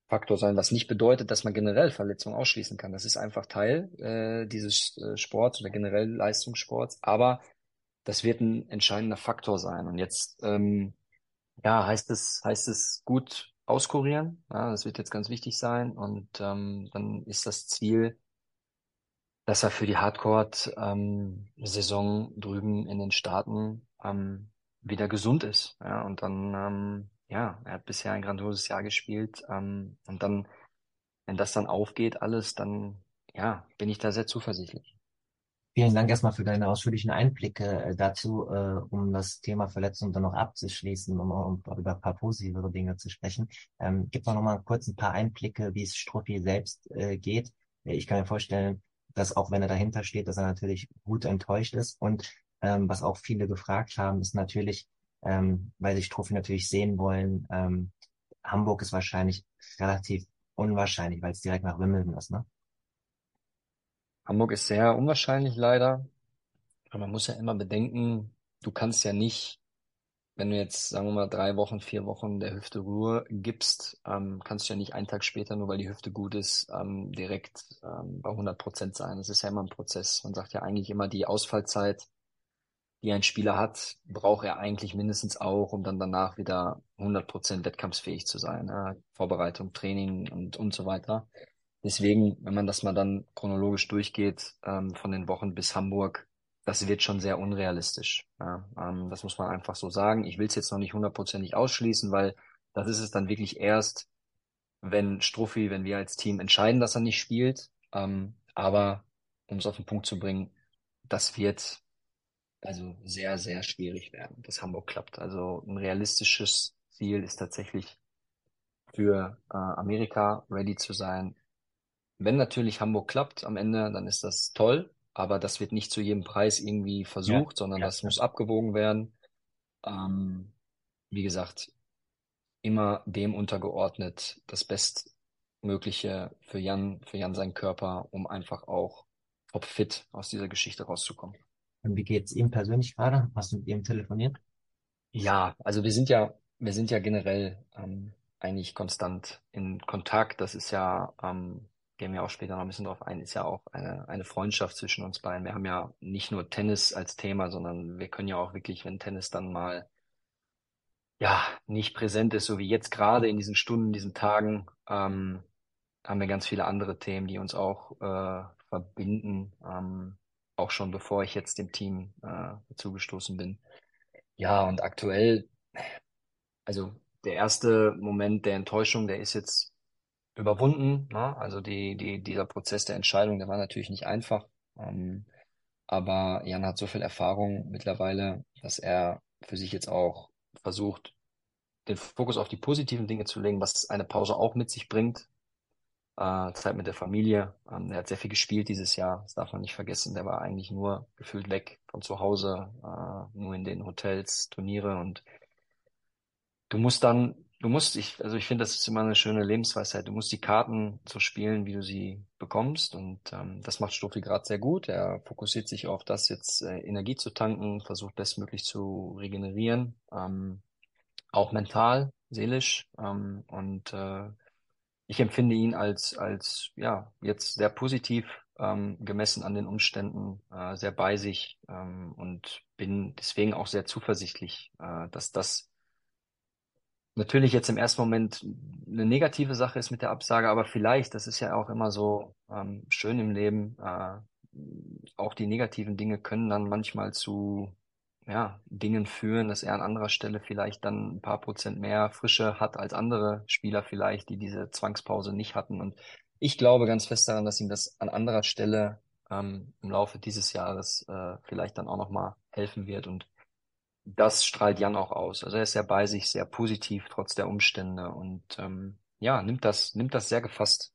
Faktor sein, was nicht bedeutet, dass man generell Verletzungen ausschließen kann. Das ist einfach Teil äh, dieses äh, Sports oder generell Leistungssports. Aber das wird ein entscheidender Faktor sein. Und jetzt, ähm, ja, heißt es, heißt es gut auskurieren. Ja, das wird jetzt ganz wichtig sein. Und ähm, dann ist das Ziel, dass er für die Hardcore-Saison ähm, drüben in den Staaten ähm, wieder gesund ist. Ja, und dann, ähm, ja, er hat bisher ein grandioses Jahr gespielt. Ähm, und dann, wenn das dann aufgeht, alles, dann, ja, bin ich da sehr zuversichtlich. Vielen Dank erstmal für deine ausführlichen Einblicke äh, dazu, äh, um das Thema Verletzung dann noch abzuschließen, um, um über ein paar positivere Dinge zu sprechen. Ähm, gib doch noch mal kurz ein paar Einblicke, wie es Struppi selbst äh, geht. Ich kann mir vorstellen, dass auch wenn er dahinter steht, dass er natürlich gut enttäuscht ist. Und ähm, was auch viele gefragt haben, ist natürlich, ähm, weil sich Trophy natürlich sehen wollen, ähm, Hamburg ist wahrscheinlich relativ unwahrscheinlich, weil es direkt nach Wimbledon ist, ne? Hamburg ist sehr unwahrscheinlich leider. Aber man muss ja immer bedenken, du kannst ja nicht wenn du jetzt, sagen wir mal, drei Wochen, vier Wochen der Hüfte Ruhe gibst, ähm, kannst du ja nicht einen Tag später, nur weil die Hüfte gut ist, ähm, direkt ähm, bei 100 Prozent sein. Das ist ja immer ein Prozess. Man sagt ja eigentlich immer, die Ausfallzeit, die ein Spieler hat, braucht er eigentlich mindestens auch, um dann danach wieder 100 Prozent wettkampfsfähig zu sein. Ja? Vorbereitung, Training und, und so weiter. Deswegen, wenn man das mal dann chronologisch durchgeht, ähm, von den Wochen bis Hamburg, das wird schon sehr unrealistisch. Ja, ähm, das muss man einfach so sagen. Ich will es jetzt noch nicht hundertprozentig ausschließen, weil das ist es dann wirklich erst, wenn Struffi, wenn wir als Team entscheiden, dass er nicht spielt. Ähm, aber um es auf den Punkt zu bringen, das wird also sehr, sehr schwierig werden, dass Hamburg klappt. Also ein realistisches Ziel ist tatsächlich für äh, Amerika ready zu sein. Wenn natürlich Hamburg klappt am Ende, dann ist das toll, aber das wird nicht zu jedem Preis irgendwie versucht, Ja, sondern ja, das ja. muss abgewogen werden. Ähm, wie gesagt, immer dem untergeordnet, das Bestmögliche für Jan, für Jan seinen Körper, um einfach auch topfit aus dieser Geschichte rauszukommen. Und wie geht's ihm persönlich gerade? Hast du mit ihm telefoniert? Ja, also wir sind ja, wir sind ja generell ähm, eigentlich konstant in Kontakt. Das ist ja, ähm, gehen wir auch später noch ein bisschen drauf ein, ist ja auch eine, eine Freundschaft zwischen uns beiden. Wir haben ja nicht nur Tennis als Thema, sondern wir können ja auch wirklich, wenn Tennis dann mal ja nicht präsent ist, so wie jetzt gerade in diesen Stunden, diesen Tagen, ähm, haben wir ganz viele andere Themen, die uns auch äh, verbinden, ähm, auch schon bevor ich jetzt dem Team äh, zugestoßen bin. Ja, und aktuell, also der erste Moment der Enttäuschung, der ist jetzt überwunden, ne? Also die, die, dieser Prozess der Entscheidung, der war natürlich nicht einfach. Ähm, aber Jan hat so viel Erfahrung mittlerweile, dass er für sich jetzt auch versucht, den Fokus auf die positiven Dinge zu legen, was eine Pause auch mit sich bringt. Äh, Zeit mit der Familie. Ähm, er hat sehr viel gespielt dieses Jahr, das darf man nicht vergessen. Der war eigentlich nur gefühlt weg von zu Hause, äh, nur in den Hotels, Turniere und du musst dann, du musst, ich, also ich finde, das ist immer eine schöne Lebensweisheit. Du musst die Karten so spielen, wie du sie bekommst und ähm, das macht Stoffi gerade sehr gut. Er fokussiert sich auf das, jetzt äh, Energie zu tanken, versucht bestmöglich zu regenerieren, ähm, auch mental, seelisch ähm, und äh, ich empfinde ihn als, als ja, jetzt sehr positiv ähm, gemessen an den Umständen, äh, sehr bei sich ähm, und bin deswegen auch sehr zuversichtlich, äh, dass das natürlich jetzt im ersten Moment eine negative Sache ist mit der Absage, aber vielleicht, das ist ja auch immer so ähm, schön im Leben, äh, auch die negativen Dinge können dann manchmal zu ja, Dingen führen, dass er an anderer Stelle vielleicht dann ein paar Prozent mehr Frische hat als andere Spieler vielleicht, die diese Zwangspause nicht hatten. Und ich glaube ganz fest daran, dass ihm das an anderer Stelle ähm, im Laufe dieses Jahres äh, vielleicht dann auch nochmal helfen wird. Und das strahlt Jan auch aus. Also er ist sehr bei sich, sehr positiv trotz der Umstände und ähm, ja, nimmt das, nimmt das sehr gefasst.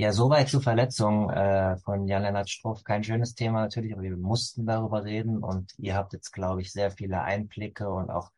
Ja, soweit zur Verletzung äh, von Jan-Lennart Struff. Kein schönes Thema natürlich, aber wir mussten darüber reden und ihr habt jetzt, glaube ich, sehr viele Einblicke und auch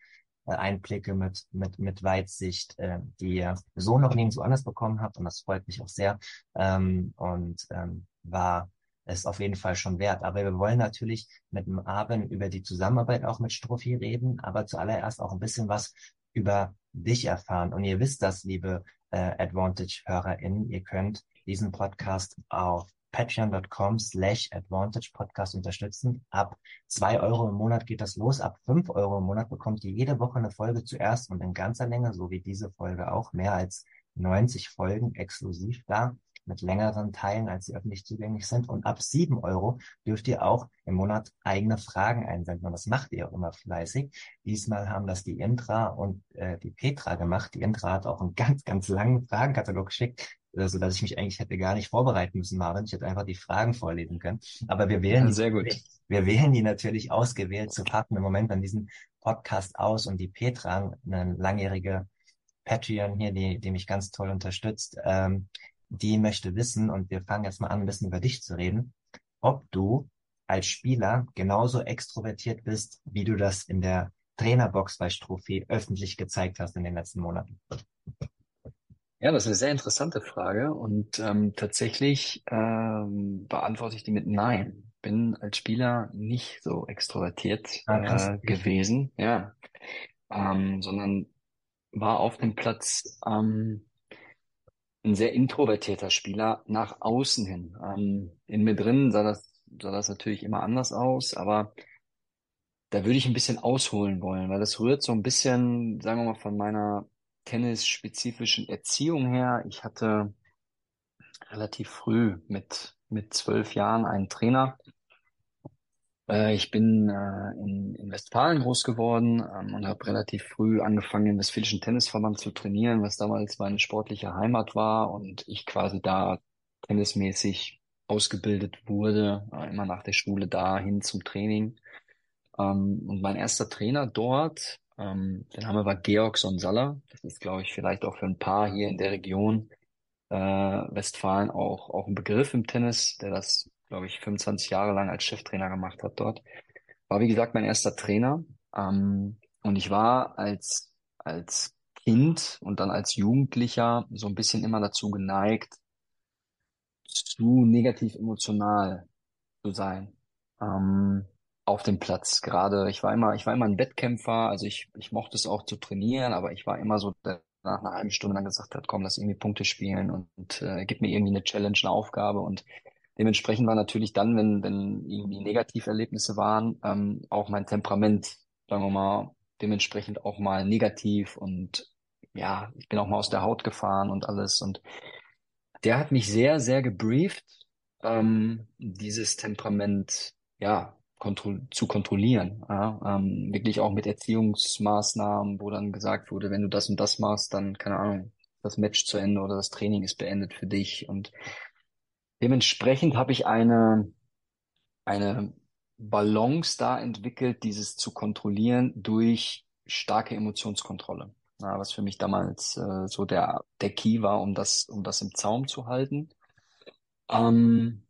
äh, Einblicke mit, mit, mit Weitsicht, äh, die ihr so noch nirgendwo anders bekommen habt und das freut mich auch sehr ähm, und ähm, war es auf jeden Fall schon wert. Aber wir wollen natürlich mit dem Abend über die Zusammenarbeit auch mit Struffi reden, aber zuallererst auch ein bisschen was über dich erfahren. Und ihr wisst das, liebe äh, Advantage-HörerInnen, ihr könnt diesen Podcast auf patreon.com slash advantage podcast unterstützen. Ab zwei Euro im Monat geht das los. Ab fünf Euro im Monat bekommt ihr jede Woche eine Folge zuerst und in ganzer Länge, so wie diese Folge auch, mehr als 90 Folgen exklusiv da mit längeren Teilen, als sie öffentlich zugänglich sind. Und ab sieben Euro dürft ihr auch im Monat eigene Fragen einsenden. Und das macht ihr auch immer fleißig. Diesmal haben das die Intra und äh, die Petra gemacht. Die Intra hat auch einen ganz, ganz langen Fragenkatalog geschickt, so dass ich mich eigentlich hätte gar nicht vorbereiten müssen, Marvin. Ich hätte einfach die Fragen vorlesen können. Aber wir wählen, ja, sehr gut. wir wählen die natürlich ausgewählt zu passenden Moment an diesem Podcast aus. Und die Petra, eine langjährige Patreon hier, die, die mich ganz toll unterstützt, ähm, die möchte wissen, und wir fangen jetzt mal an, ein bisschen über dich zu reden, ob du als Spieler genauso extrovertiert bist, wie du das in der Trainerbox bei Strophe öffentlich gezeigt hast in den letzten Monaten. Ja, das ist eine sehr interessante Frage und ähm, tatsächlich ähm, beantworte ich die mit Nein. Bin als Spieler nicht so extrovertiert Ah, äh, gewesen, ja, ähm, sondern war auf dem Platz ähm, ein sehr introvertierter Spieler nach außen hin. Ähm, in mir drin sah das, sah das natürlich immer anders aus, aber da würde ich ein bisschen ausholen wollen, weil das rührt so ein bisschen, sagen wir mal, von meiner tennisspezifischen Erziehung her. Ich hatte relativ früh mit, mit zwölf Jahren einen Trainer. Äh, ich bin äh, in, in Westfalen groß geworden ähm, und habe relativ früh angefangen, im Westfälischen Tennisverband zu trainieren, was damals meine sportliche Heimat war und ich quasi da tennismäßig ausgebildet wurde, äh, immer nach der Schule dahin zum Training. Ähm, und mein erster Trainer dort Ähm, der Name war Georg Sonsalla. Das ist, glaube ich, vielleicht auch für ein paar hier in der Region äh, Westfalen auch, auch ein Begriff im Tennis, der das, glaube ich, 25 Jahre lang als Cheftrainer gemacht hat dort. War, wie gesagt, mein erster Trainer. Ähm, und ich war als, als Kind und dann als Jugendlicher so ein bisschen immer dazu geneigt, zu negativ emotional zu sein. Ähm, auf dem Platz. Gerade ich war immer, ich war immer ein Wettkämpfer, also ich, ich mochte es auch zu trainieren, aber ich war immer so, der nach einer halben Stunde dann gesagt hat, komm, lass irgendwie Punkte spielen und, und äh, gib mir irgendwie eine Challenge, eine Aufgabe. Und dementsprechend war natürlich dann, wenn, wenn irgendwie Negativerlebnisse waren, ähm, auch mein Temperament, sagen wir mal, dementsprechend auch mal negativ und ja, ich bin auch mal aus der Haut gefahren und alles. Und der hat mich sehr, sehr gebrieft, ähm, dieses Temperament, ja, kontro zu kontrollieren. Ja? Ähm, wirklich auch mit Erziehungsmaßnahmen, wo dann gesagt wurde, wenn du das und das machst, dann, keine Ahnung, das Match zu Ende oder das Training ist beendet für dich. Und dementsprechend habe ich eine, eine Balance da entwickelt, dieses zu kontrollieren durch starke Emotionskontrolle. Ja, was für mich damals äh, so der, der Key war, um das, um das im Zaum zu halten. Ähm,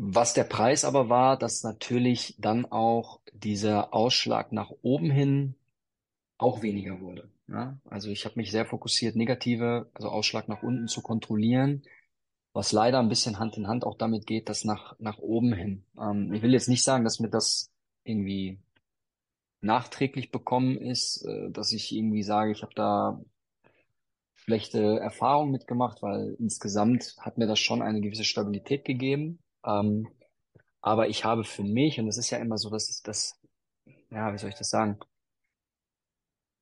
was der Preis aber war, dass natürlich dann auch dieser Ausschlag nach oben hin auch weniger wurde. Ja? Also ich habe mich sehr fokussiert, negative, also Ausschlag nach unten zu kontrollieren, was leider ein bisschen Hand in Hand auch damit geht, dass nach, nach oben hin. Ähm, ich will jetzt nicht sagen, dass mir das irgendwie nachträglich bekommen ist, äh, dass ich irgendwie sage, ich habe da schlechte Erfahrungen mitgemacht, weil insgesamt hat mir das schon eine gewisse Stabilität gegeben. Ähm, aber ich habe für mich, und das ist ja immer so, dass das, ja, wie soll ich das sagen?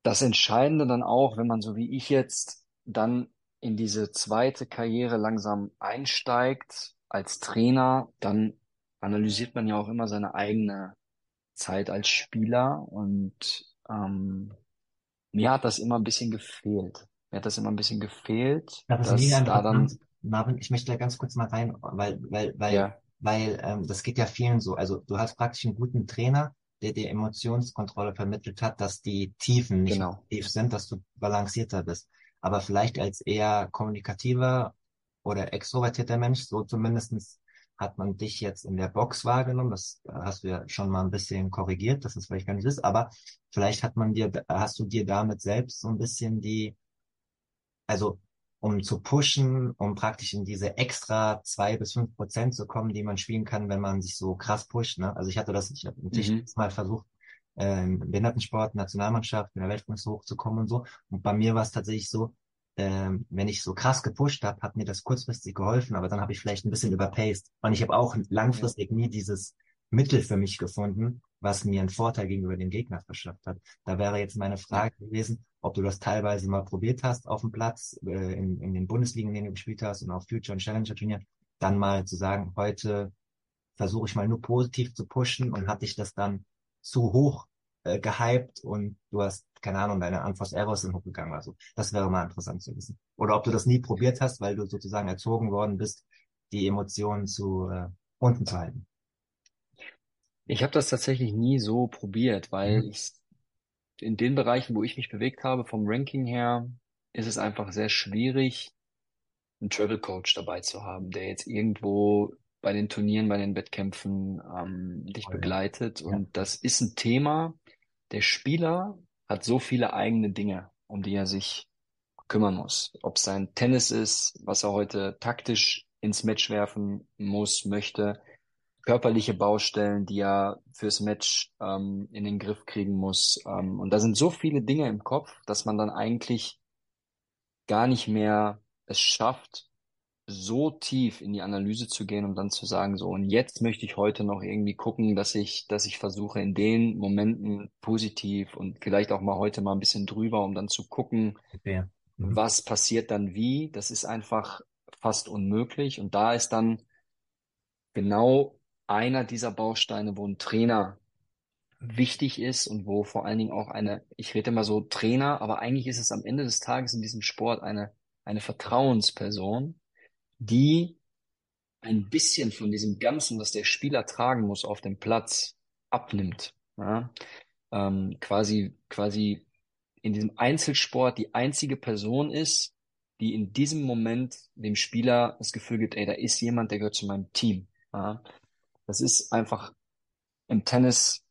Das Entscheidende dann auch, wenn man so wie ich jetzt dann in diese zweite Karriere langsam einsteigt als Trainer, dann analysiert man ja auch immer seine eigene Zeit als Spieler und ähm, mir hat das immer ein bisschen gefehlt. Mir hat das immer ein bisschen gefehlt, Das dass da dann. Marvin, ich möchte da ganz kurz mal rein, weil, weil, weil, ja, weil ähm, das geht ja vielen so. Also du hast praktisch einen guten Trainer, der dir Emotionskontrolle vermittelt hat, dass die Tiefen nicht genau, tief sind, dass du balancierter bist. Aber vielleicht als eher kommunikativer oder extrovertierter Mensch, so zumindestens hat man dich jetzt in der Box wahrgenommen. Das äh, hast du ja schon mal ein bisschen korrigiert, dass das vielleicht gar nicht ist. Aber vielleicht hat man dir, hast du dir damit selbst so ein bisschen die also um zu pushen, um praktisch in diese extra zwei bis fünf Prozent zu kommen, die man spielen kann, wenn man sich so krass pusht. Ne? Also ich hatte das, ich habe natürlich mhm, mal versucht, ähm, im Behindertensport, Nationalmannschaft, in der Weltspitze hochzukommen und so. Und bei mir war es tatsächlich so, ähm, wenn ich so krass gepusht habe, hat mir das kurzfristig geholfen, aber dann habe ich vielleicht ein bisschen überpaced. Und ich habe auch langfristig nie dieses Mittel für mich gefunden, was mir einen Vorteil gegenüber dem Gegner verschafft hat. Da wäre jetzt meine. Frage gewesen, ob du das teilweise mal probiert hast auf dem Platz, äh, in, in den Bundesligen, in denen du gespielt hast und auf Future und Challenger Turnier, dann mal zu sagen, heute versuche ich mal nur positiv zu pushen und hat dich das dann zu hoch äh, gehypt und du hast, keine Ahnung, deine Unforced Errors sind hochgegangen oder so. Das wäre mal interessant zu wissen. Oder ob du das nie probiert hast, weil du sozusagen erzogen worden bist, die Emotionen zu äh, unten zu halten. Ich habe das tatsächlich nie so probiert, weil Mhm. ich in den Bereichen, wo ich mich bewegt habe, vom Ranking her, ist es einfach sehr schwierig, einen Travel Coach dabei zu haben, der jetzt irgendwo bei den Turnieren, bei den Wettkämpfen ähm, dich begleitet. Ja. Und das ist ein Thema. Der Spieler hat so viele eigene Dinge, um die er sich kümmern muss. Ob es sein Tennis ist, was er heute taktisch ins Match werfen muss, möchte, körperliche Baustellen, die er fürs Match ähm, in den Griff kriegen muss. Ähm, und da sind so viele Dinge im Kopf, dass man dann eigentlich gar nicht mehr es schafft, so tief in die Analyse zu gehen und dann zu sagen, so, und jetzt möchte ich heute noch irgendwie gucken, dass ich, dass ich versuche, in den Momenten positiv und vielleicht auch mal heute mal ein bisschen drüber, um dann zu gucken, Okay. Mhm. was passiert dann wie. Das ist einfach fast unmöglich. Und da ist dann genau einer dieser Bausteine, wo ein Trainer wichtig ist und wo vor allen Dingen auch eine, ich rede immer so Trainer, aber eigentlich ist es am Ende des Tages in diesem Sport eine, eine Vertrauensperson, die ein bisschen von diesem Ganzen, was der Spieler tragen muss auf dem Platz, abnimmt. Ja? ähm, quasi, quasi in diesem Einzelsport die einzige Person ist, die in diesem Moment dem Spieler das Gefühl gibt, ey, da ist jemand, der gehört zu meinem Team. Ja? Das ist einfach im Tennis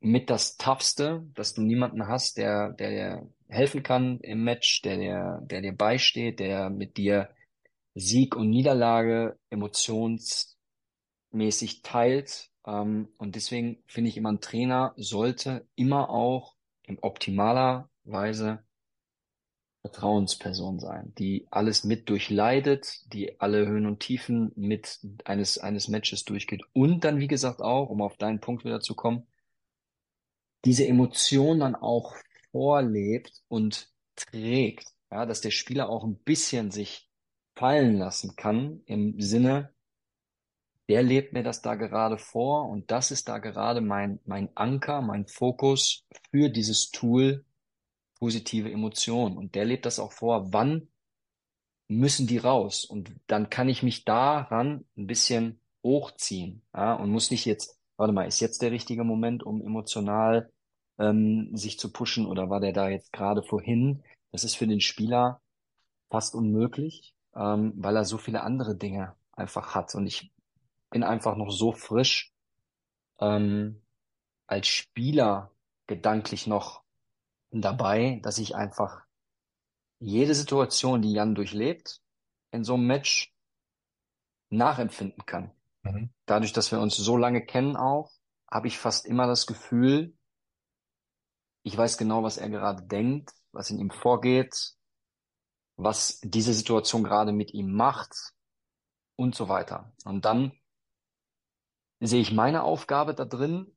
mit das Toughste, dass du niemanden hast, der, der dir helfen kann im Match, der dir, der dir beisteht, der mit dir Sieg und Niederlage emotionsmäßig teilt. Ähm, und deswegen finde ich immer, ein Trainer sollte immer auch in optimaler Weise Vertrauensperson sein, die alles mit durchleidet, die alle Höhen und Tiefen mit eines, eines Matches durchgeht. Und dann, wie gesagt, auch, um auf deinen Punkt wieder zu kommen, diese Emotion dann auch vorlebt und trägt, ja, dass der Spieler auch ein bisschen sich fallen lassen kann im Sinne, der lebt mir das da gerade vor und das ist da gerade mein, mein Anker, mein Fokus für dieses Tool positive Emotionen und der lebt das auch vor, wann müssen die raus und dann kann ich mich daran ein bisschen hochziehen, ja, und muss nicht jetzt, warte mal, ist jetzt der richtige Moment, um emotional ähm, sich zu pushen oder war der da jetzt gerade vorhin? Das ist für den Spieler fast unmöglich, ähm, weil er so viele andere Dinge einfach hat. Und ich bin einfach noch so frisch ähm, als Spieler gedanklich noch dabei, dass ich einfach jede Situation, die Jan durchlebt, in so einem Match nachempfinden kann. Mhm. Dadurch, dass wir uns so lange kennen auch, habe ich fast immer das Gefühl, ich weiß genau, was er gerade denkt, was in ihm vorgeht, was diese Situation gerade mit ihm macht und so weiter. Und dann sehe ich meine Aufgabe da drin,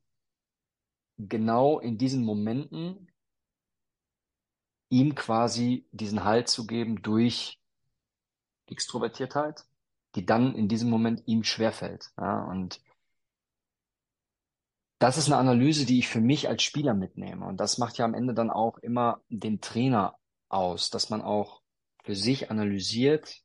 genau in diesen Momenten ihm quasi diesen Halt zu geben durch Extrovertiertheit, die dann in diesem Moment ihm schwerfällt. Ja, und das ist eine Analyse, die ich für mich als Spieler mitnehme. Und das macht ja am Ende dann auch immer den Trainer aus, dass man auch für sich analysiert,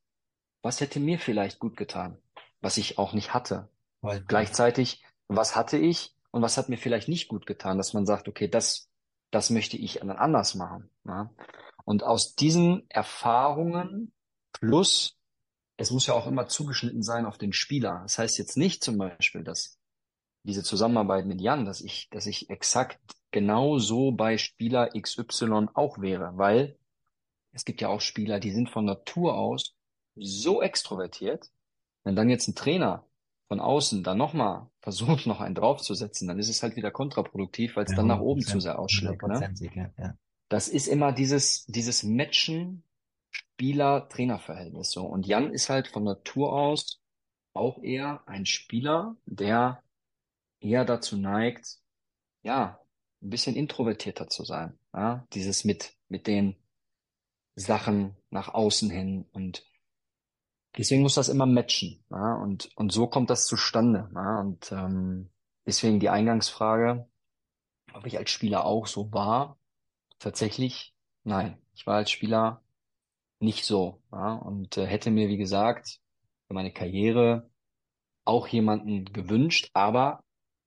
was hätte mir vielleicht gut getan, was ich auch nicht hatte. Weil, Gleichzeitig, was hatte ich und was hat mir vielleicht nicht gut getan, dass man sagt, okay, das, das möchte ich dann anders machen. Ja? Und aus diesen Erfahrungen plus, es muss ja auch immer zugeschnitten sein auf den Spieler. Das heißt jetzt nicht zum Beispiel, dass diese Zusammenarbeit mit Jan, dass ich, dass ich exakt genau so bei Spieler XY auch wäre, weil es gibt ja auch Spieler, die sind von Natur aus so extrovertiert, wenn dann jetzt ein Trainer von außen da nochmal versucht, noch einen draufzusetzen, dann ist es halt wieder kontraproduktiv, weil es ja, dann nach oben zu sehr ausschlägt. Ne? Ja. Das ist immer dieses, dieses Matchen Spieler-Trainer-Verhältnis so. Und Jan ist halt von Natur aus auch eher ein Spieler, der eher dazu neigt, ja, ein bisschen introvertierter zu sein. Ja? Dieses mit, mit den Sachen nach außen hin und deswegen muss das immer matchen. Ja? Und, und so kommt das zustande. Ja? Und ähm, deswegen die Eingangsfrage, ob ich als Spieler auch so war, tatsächlich nein. Ich war als Spieler nicht so. Ja? Und äh, hätte mir, wie gesagt, für meine Karriere auch jemanden gewünscht, aber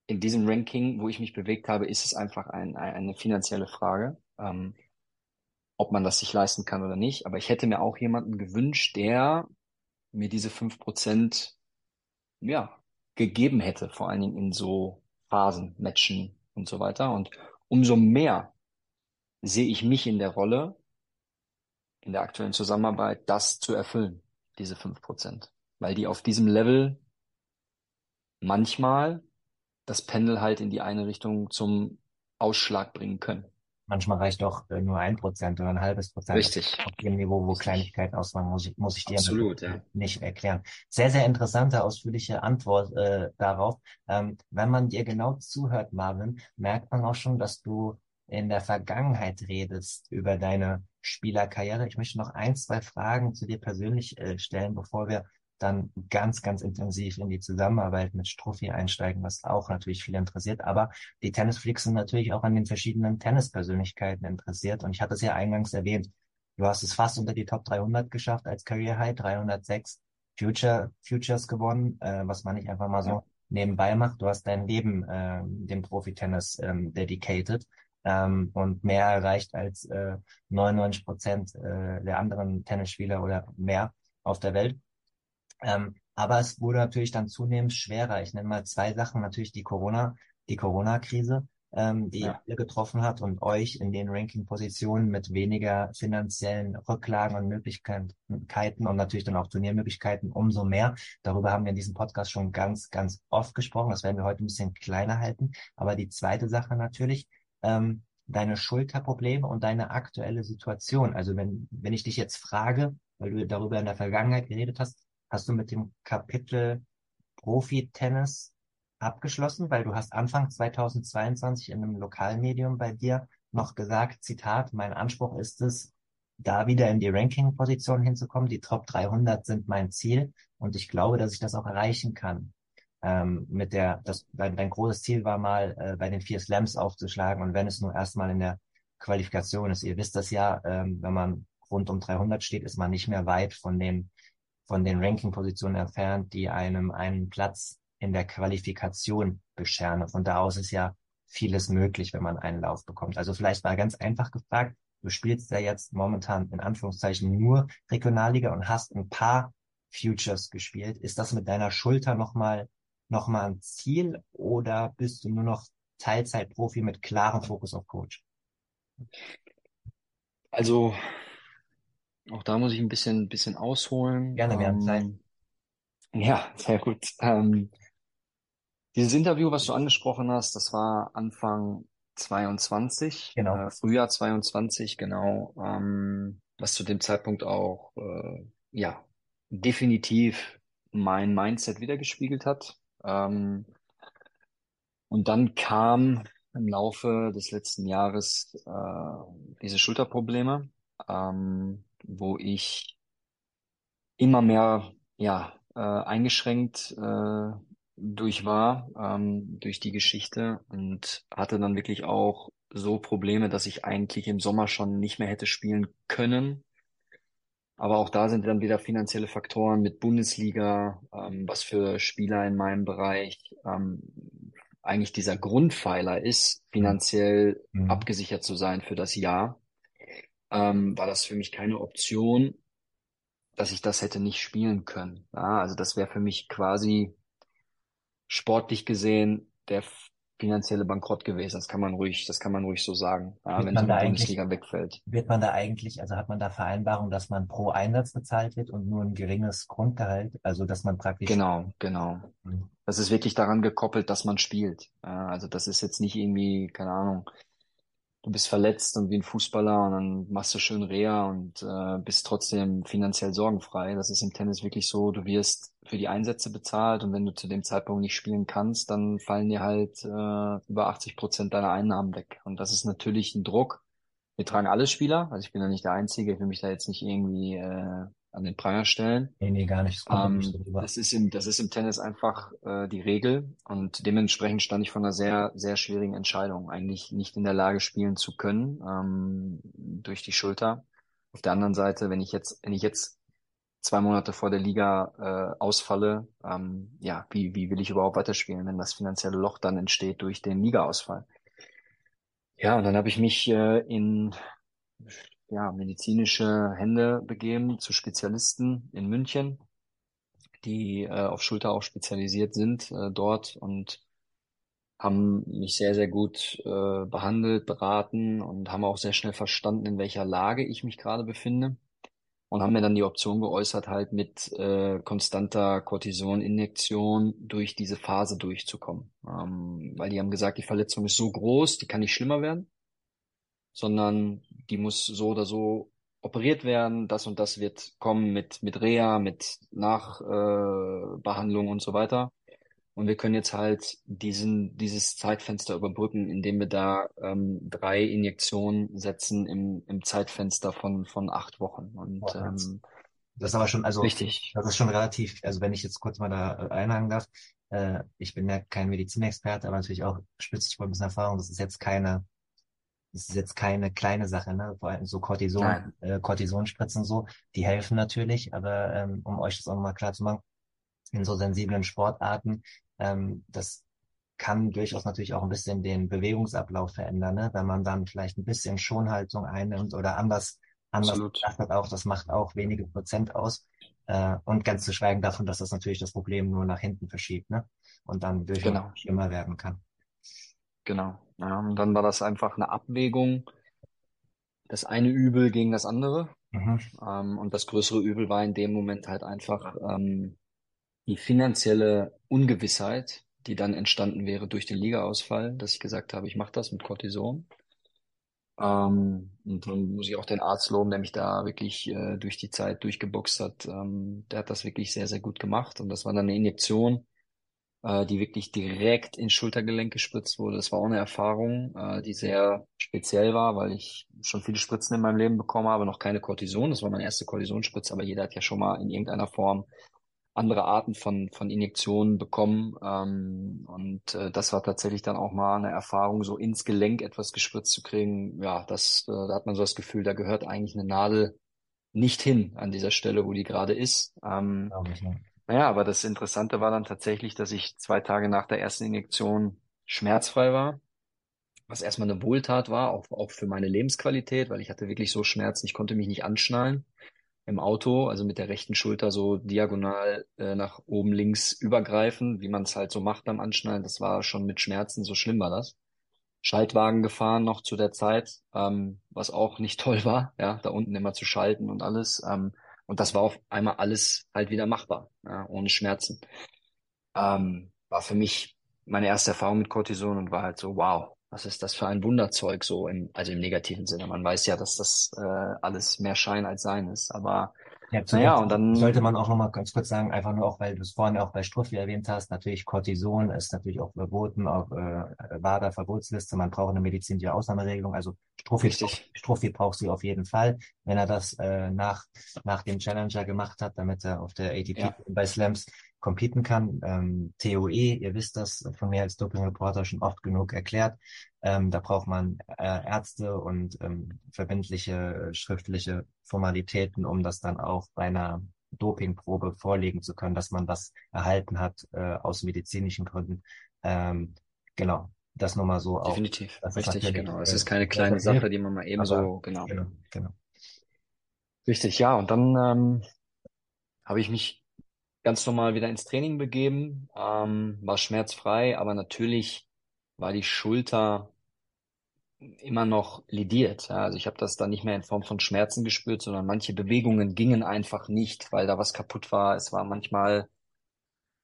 in diesem Ranking, wo ich mich bewegt habe, ist es einfach ein, ein, eine finanzielle Frage, ähm, ob man das sich leisten kann oder nicht. Aber ich hätte mir auch jemanden gewünscht, der mir diese fünf Prozent, ja, gegeben hätte, vor allen Dingen in so Phasen, Matchen und so weiter. Und umso mehr sehe ich mich in der Rolle, in der aktuellen Zusammenarbeit, das zu erfüllen, diese fünf Prozent. Weil die auf diesem Level manchmal das Pendel halt in die eine Richtung zum Ausschlag bringen können. Manchmal reicht doch äh, nur ein Prozent oder ein halbes Prozent. Richtig. Auf dem Niveau, wo Kleinigkeiten ausmachen, muss ich, muss ich dir Absolut, ja. nicht erklären. Sehr, sehr interessante, ausführliche Antwort äh, darauf. Ähm, wenn man dir genau zuhört, Marvin, merkt man auch schon, dass du in der Vergangenheit redest über deine Spielerkarriere. Ich möchte noch ein, zwei Fragen zu dir persönlich äh, stellen, bevor wir dann ganz, ganz intensiv in die Zusammenarbeit mit Struffi einsteigen, was auch natürlich viel interessiert. Aber die Tennisfreaks sind natürlich auch an den verschiedenen Tennispersönlichkeiten interessiert. Und ich hatte es ja eingangs erwähnt. Du hast es fast unter die Top 300 geschafft als Career High, 306 Future, Futures gewonnen, äh, was man nicht einfach mal so nebenbei macht. Du hast dein Leben äh, dem Profi-Tennis ähm, dedicated. ähm, und mehr erreicht als äh, 99 Prozent äh, der anderen Tennisspieler oder mehr auf der Welt. Ähm, aber es wurde natürlich dann zunehmend schwerer. Ich nenne mal zwei Sachen. Natürlich die Corona, die Corona-Krise, ähm, die Ja. alle getroffen hat und euch in den Ranking-Positionen mit weniger finanziellen Rücklagen und Möglichkeiten und natürlich dann auch Turniermöglichkeiten umso mehr. Darüber haben wir in diesem Podcast schon ganz, ganz oft gesprochen. Das werden wir heute ein bisschen kleiner halten. Aber die zweite Sache natürlich, ähm, deine Schulterprobleme und deine aktuelle Situation. Also wenn, wenn ich dich jetzt frage, weil du darüber in der Vergangenheit geredet hast, hast du mit dem Kapitel Profi-Tennis abgeschlossen, weil du hast Anfang 2022 in einem Lokalmedium bei dir noch gesagt, Zitat, mein Anspruch ist es, da wieder in die Ranking-Position hinzukommen. Die Top 300 sind mein Ziel und ich glaube, dass ich das auch erreichen kann. Ähm, mit der, das, dein, dein großes Ziel war mal, äh, bei den vier Slams aufzuschlagen und wenn es nur erstmal in der Qualifikation ist. Ihr wisst das ja, ähm, wenn man rund um 300 steht, ist man nicht mehr weit von den, von den Ranking-Positionen entfernt, die einem einen Platz in der Qualifikation bescheren. Von da aus ist ja vieles möglich, wenn man einen Lauf bekommt. Also vielleicht mal ganz einfach gefragt, du spielst ja jetzt momentan in Anführungszeichen nur Regionalliga und hast ein paar Futures gespielt. Ist das mit deiner Schulter nochmal noch mal ein Ziel oder bist du nur noch Teilzeitprofi mit klarem Fokus auf Coach? Also auch da muss ich ein bisschen, bisschen ausholen. Gerne, wir haben Zeit. Ähm, ja, sehr gut. Ähm, dieses Interview, was du angesprochen hast, das war Anfang 22, Genau. äh, Frühjahr 22, genau, ähm, was zu dem Zeitpunkt auch, äh, ja, definitiv mein Mindset wiedergespiegelt hat. Ähm, und dann kam im Laufe des letzten Jahres äh, diese Schulterprobleme, ähm, wo ich immer mehr, ja, äh, eingeschränkt äh, durch war, ähm, durch die Geschichte und hatte dann wirklich auch so Probleme, dass ich eigentlich im Sommer schon nicht mehr hätte spielen können. Aber auch da sind dann wieder finanzielle Faktoren mit Bundesliga, ähm, was für Spieler in meinem Bereich ähm, eigentlich dieser Grundpfeiler ist, finanziell Mhm. abgesichert zu sein für das Jahr, ähm, war das für mich keine Option, dass ich das hätte nicht spielen können. Ja, also das wäre für mich quasi sportlich gesehen der finanzielle Bankrott gewesen. Das kann man ruhig, das kann man ruhig so sagen, ja, wenn man so da eine eigentlich- Bundesliga wegfällt. Wird man da eigentlich, also hat man da Vereinbarung, dass man pro Einsatz bezahlt wird und nur ein geringes Grundgehalt, also dass man praktisch Genau, genau. Mhm. Das ist wirklich daran gekoppelt, dass man spielt. Also das ist jetzt nicht irgendwie, keine Ahnung, du bist verletzt und wie ein Fußballer und dann machst du schön Reha und äh, bist trotzdem finanziell sorgenfrei. Das ist im Tennis wirklich so, du wirst für die Einsätze bezahlt und wenn du zu dem Zeitpunkt nicht spielen kannst, dann fallen dir halt äh, über 80 Prozent deiner Einnahmen weg. Und das ist natürlich ein Druck. Wir tragen alle Spieler, also ich bin ja nicht der Einzige, ich will mich da jetzt nicht irgendwie äh, an den Pranger stellen. Nee, nee, gar nicht. Kommt Ähm, nicht das ist im, das ist im Tennis einfach äh, die Regel und dementsprechend stand ich vor einer sehr, sehr schwierigen Entscheidung. Eigentlich nicht in der Lage spielen zu können ähm, durch die Schulter. Auf der anderen Seite, wenn ich jetzt, wenn ich jetzt zwei Monate vor der Liga äh, ausfalle, ähm, ja, wie, wie will ich überhaupt weiterspielen, wenn das finanzielle Loch dann entsteht durch den Ligaausfall? Ja, und dann habe ich mich äh, in ja, medizinische Hände begeben zu Spezialisten in München, die äh, auf Schulter auch spezialisiert sind äh, dort und haben mich sehr, sehr gut äh, behandelt, beraten und haben auch sehr schnell verstanden, in welcher Lage ich mich gerade befinde und haben mir dann die Option geäußert, halt mit äh, konstanter Cortisoninjektion durch diese Phase durchzukommen. Ähm, weil die haben gesagt, die Verletzung ist so groß, die kann nicht schlimmer werden, sondern die muss so oder so operiert werden. Das und das wird kommen mit mit Reha, mit Nachbehandlung äh, und so weiter. Und wir können jetzt halt diesen, dieses Zeitfenster überbrücken, indem wir da ähm, drei Injektionen setzen im, im Zeitfenster von, von acht Wochen. Und das- ähm, Das ist aber schon, also richtig. das ist schon relativ, also wenn ich jetzt kurz mal da äh, einhaken darf, äh, ich bin ja kein Medizinexperte, aber natürlich auch spitzig ein bisschen Erfahrung. Das ist jetzt keine, das ist jetzt keine kleine Sache, ne? Vor allem so Cortison, Nein. äh, Cortisonspritzen so, die helfen natürlich, aber ähm, um euch das auch nochmal klar zu machen, in so sensiblen Sportarten, ähm, das kann durchaus natürlich auch ein bisschen den Bewegungsablauf verändern, ne? Wenn man dann vielleicht ein bisschen Schonhaltung einnimmt oder anders, anders betrachtet auch, das macht auch wenige Prozent aus. Äh, und ganz zu schweigen davon, dass das natürlich das Problem nur nach hinten verschiebt, ne? Und dann durchaus Genau, schlimmer werden kann. genau. Ja, und dann war das einfach eine Abwägung, das eine Übel gegen das andere. Mhm. Ähm, und das größere Übel war in dem Moment halt einfach ähm, die finanzielle Ungewissheit, die dann entstanden wäre durch den Ligaausfall, dass ich gesagt habe, ich mache das mit Cortison. Ähm, und dann muss ich auch den Arzt loben, der mich da wirklich äh, durch die Zeit durchgeboxt hat. Ähm, der hat das wirklich sehr, sehr gut gemacht. Und das war dann eine Injektion, äh, die wirklich direkt ins Schultergelenk gespritzt wurde. Das war auch eine Erfahrung, äh, die sehr speziell war, weil ich schon viele Spritzen in meinem Leben bekommen habe, noch keine Cortison. Das war meine erste Cortisonspritze, aber jeder hat ja schon mal in irgendeiner Form andere Arten von, von Injektionen bekommen. Ähm, und äh, das war tatsächlich dann auch mal eine Erfahrung, so ins Gelenk etwas gespritzt zu kriegen. Ja, das, da hat man so das Gefühl, da gehört eigentlich eine Nadel nicht hin an dieser Stelle, wo die gerade ist. Ähm, ne? Naja, aber das Interessante war dann tatsächlich, dass ich zwei Tage nach der ersten Injektion schmerzfrei war, was erstmal eine Wohltat war, auch, auch für meine Lebensqualität, weil ich hatte wirklich so Schmerzen, ich konnte mich nicht anschnallen im Auto, also mit der rechten Schulter so diagonal äh, nach oben links übergreifen, wie man es halt so macht beim Anschnallen. Das war schon mit Schmerzen, so schlimm war das. Schaltwagen gefahren noch zu der Zeit, ähm, was auch nicht toll war, ja, da unten immer zu schalten und alles. Ähm, und das war auf einmal alles halt wieder machbar, ja, ohne Schmerzen. Ähm, war für mich meine erste Erfahrung mit Cortison und war halt so, wow, was ist das für ein Wunderzeug, so im, also im negativen Sinne. Man weiß ja, dass das äh, alles mehr Schein als Sein ist, aber Ja, naja, und dann, sollte man auch nochmal ganz kurz sagen, einfach nur auch, weil du es vorhin auch bei Struffi erwähnt hast, natürlich Cortison ist natürlich auch verboten auf äh, WADA-Verbotsliste. Man braucht eine medizinische Ausnahmeregelung. Also Struffi, richtig, Struffi braucht sie auf jeden Fall, wenn er das äh, nach, nach dem Challenger gemacht hat, damit er auf der ATP ja, bei Slams competen kann. Ähm, TOE, ihr wisst das von mir als Doping-Reporter schon oft genug erklärt. Ähm, da braucht man äh, Ärzte und ähm, verbindliche schriftliche Formalitäten, um das dann auch bei einer Dopingprobe vorlegen zu können, dass man das erhalten hat äh, aus medizinischen Gründen. Ähm, genau, das nur mal so auch. definitiv, richtig, genau. Es ist keine kleine Sache, die man mal eben so, genau. genau, genau. Richtig, ja. Und dann ähm, habe ich mich ganz normal wieder ins Training begeben, ähm, war schmerzfrei, aber natürlich war die Schulter immer noch lidiert. Ja, also ich habe das dann nicht mehr in Form von Schmerzen gespürt, sondern manche Bewegungen gingen einfach nicht, weil da was kaputt war. Es war manchmal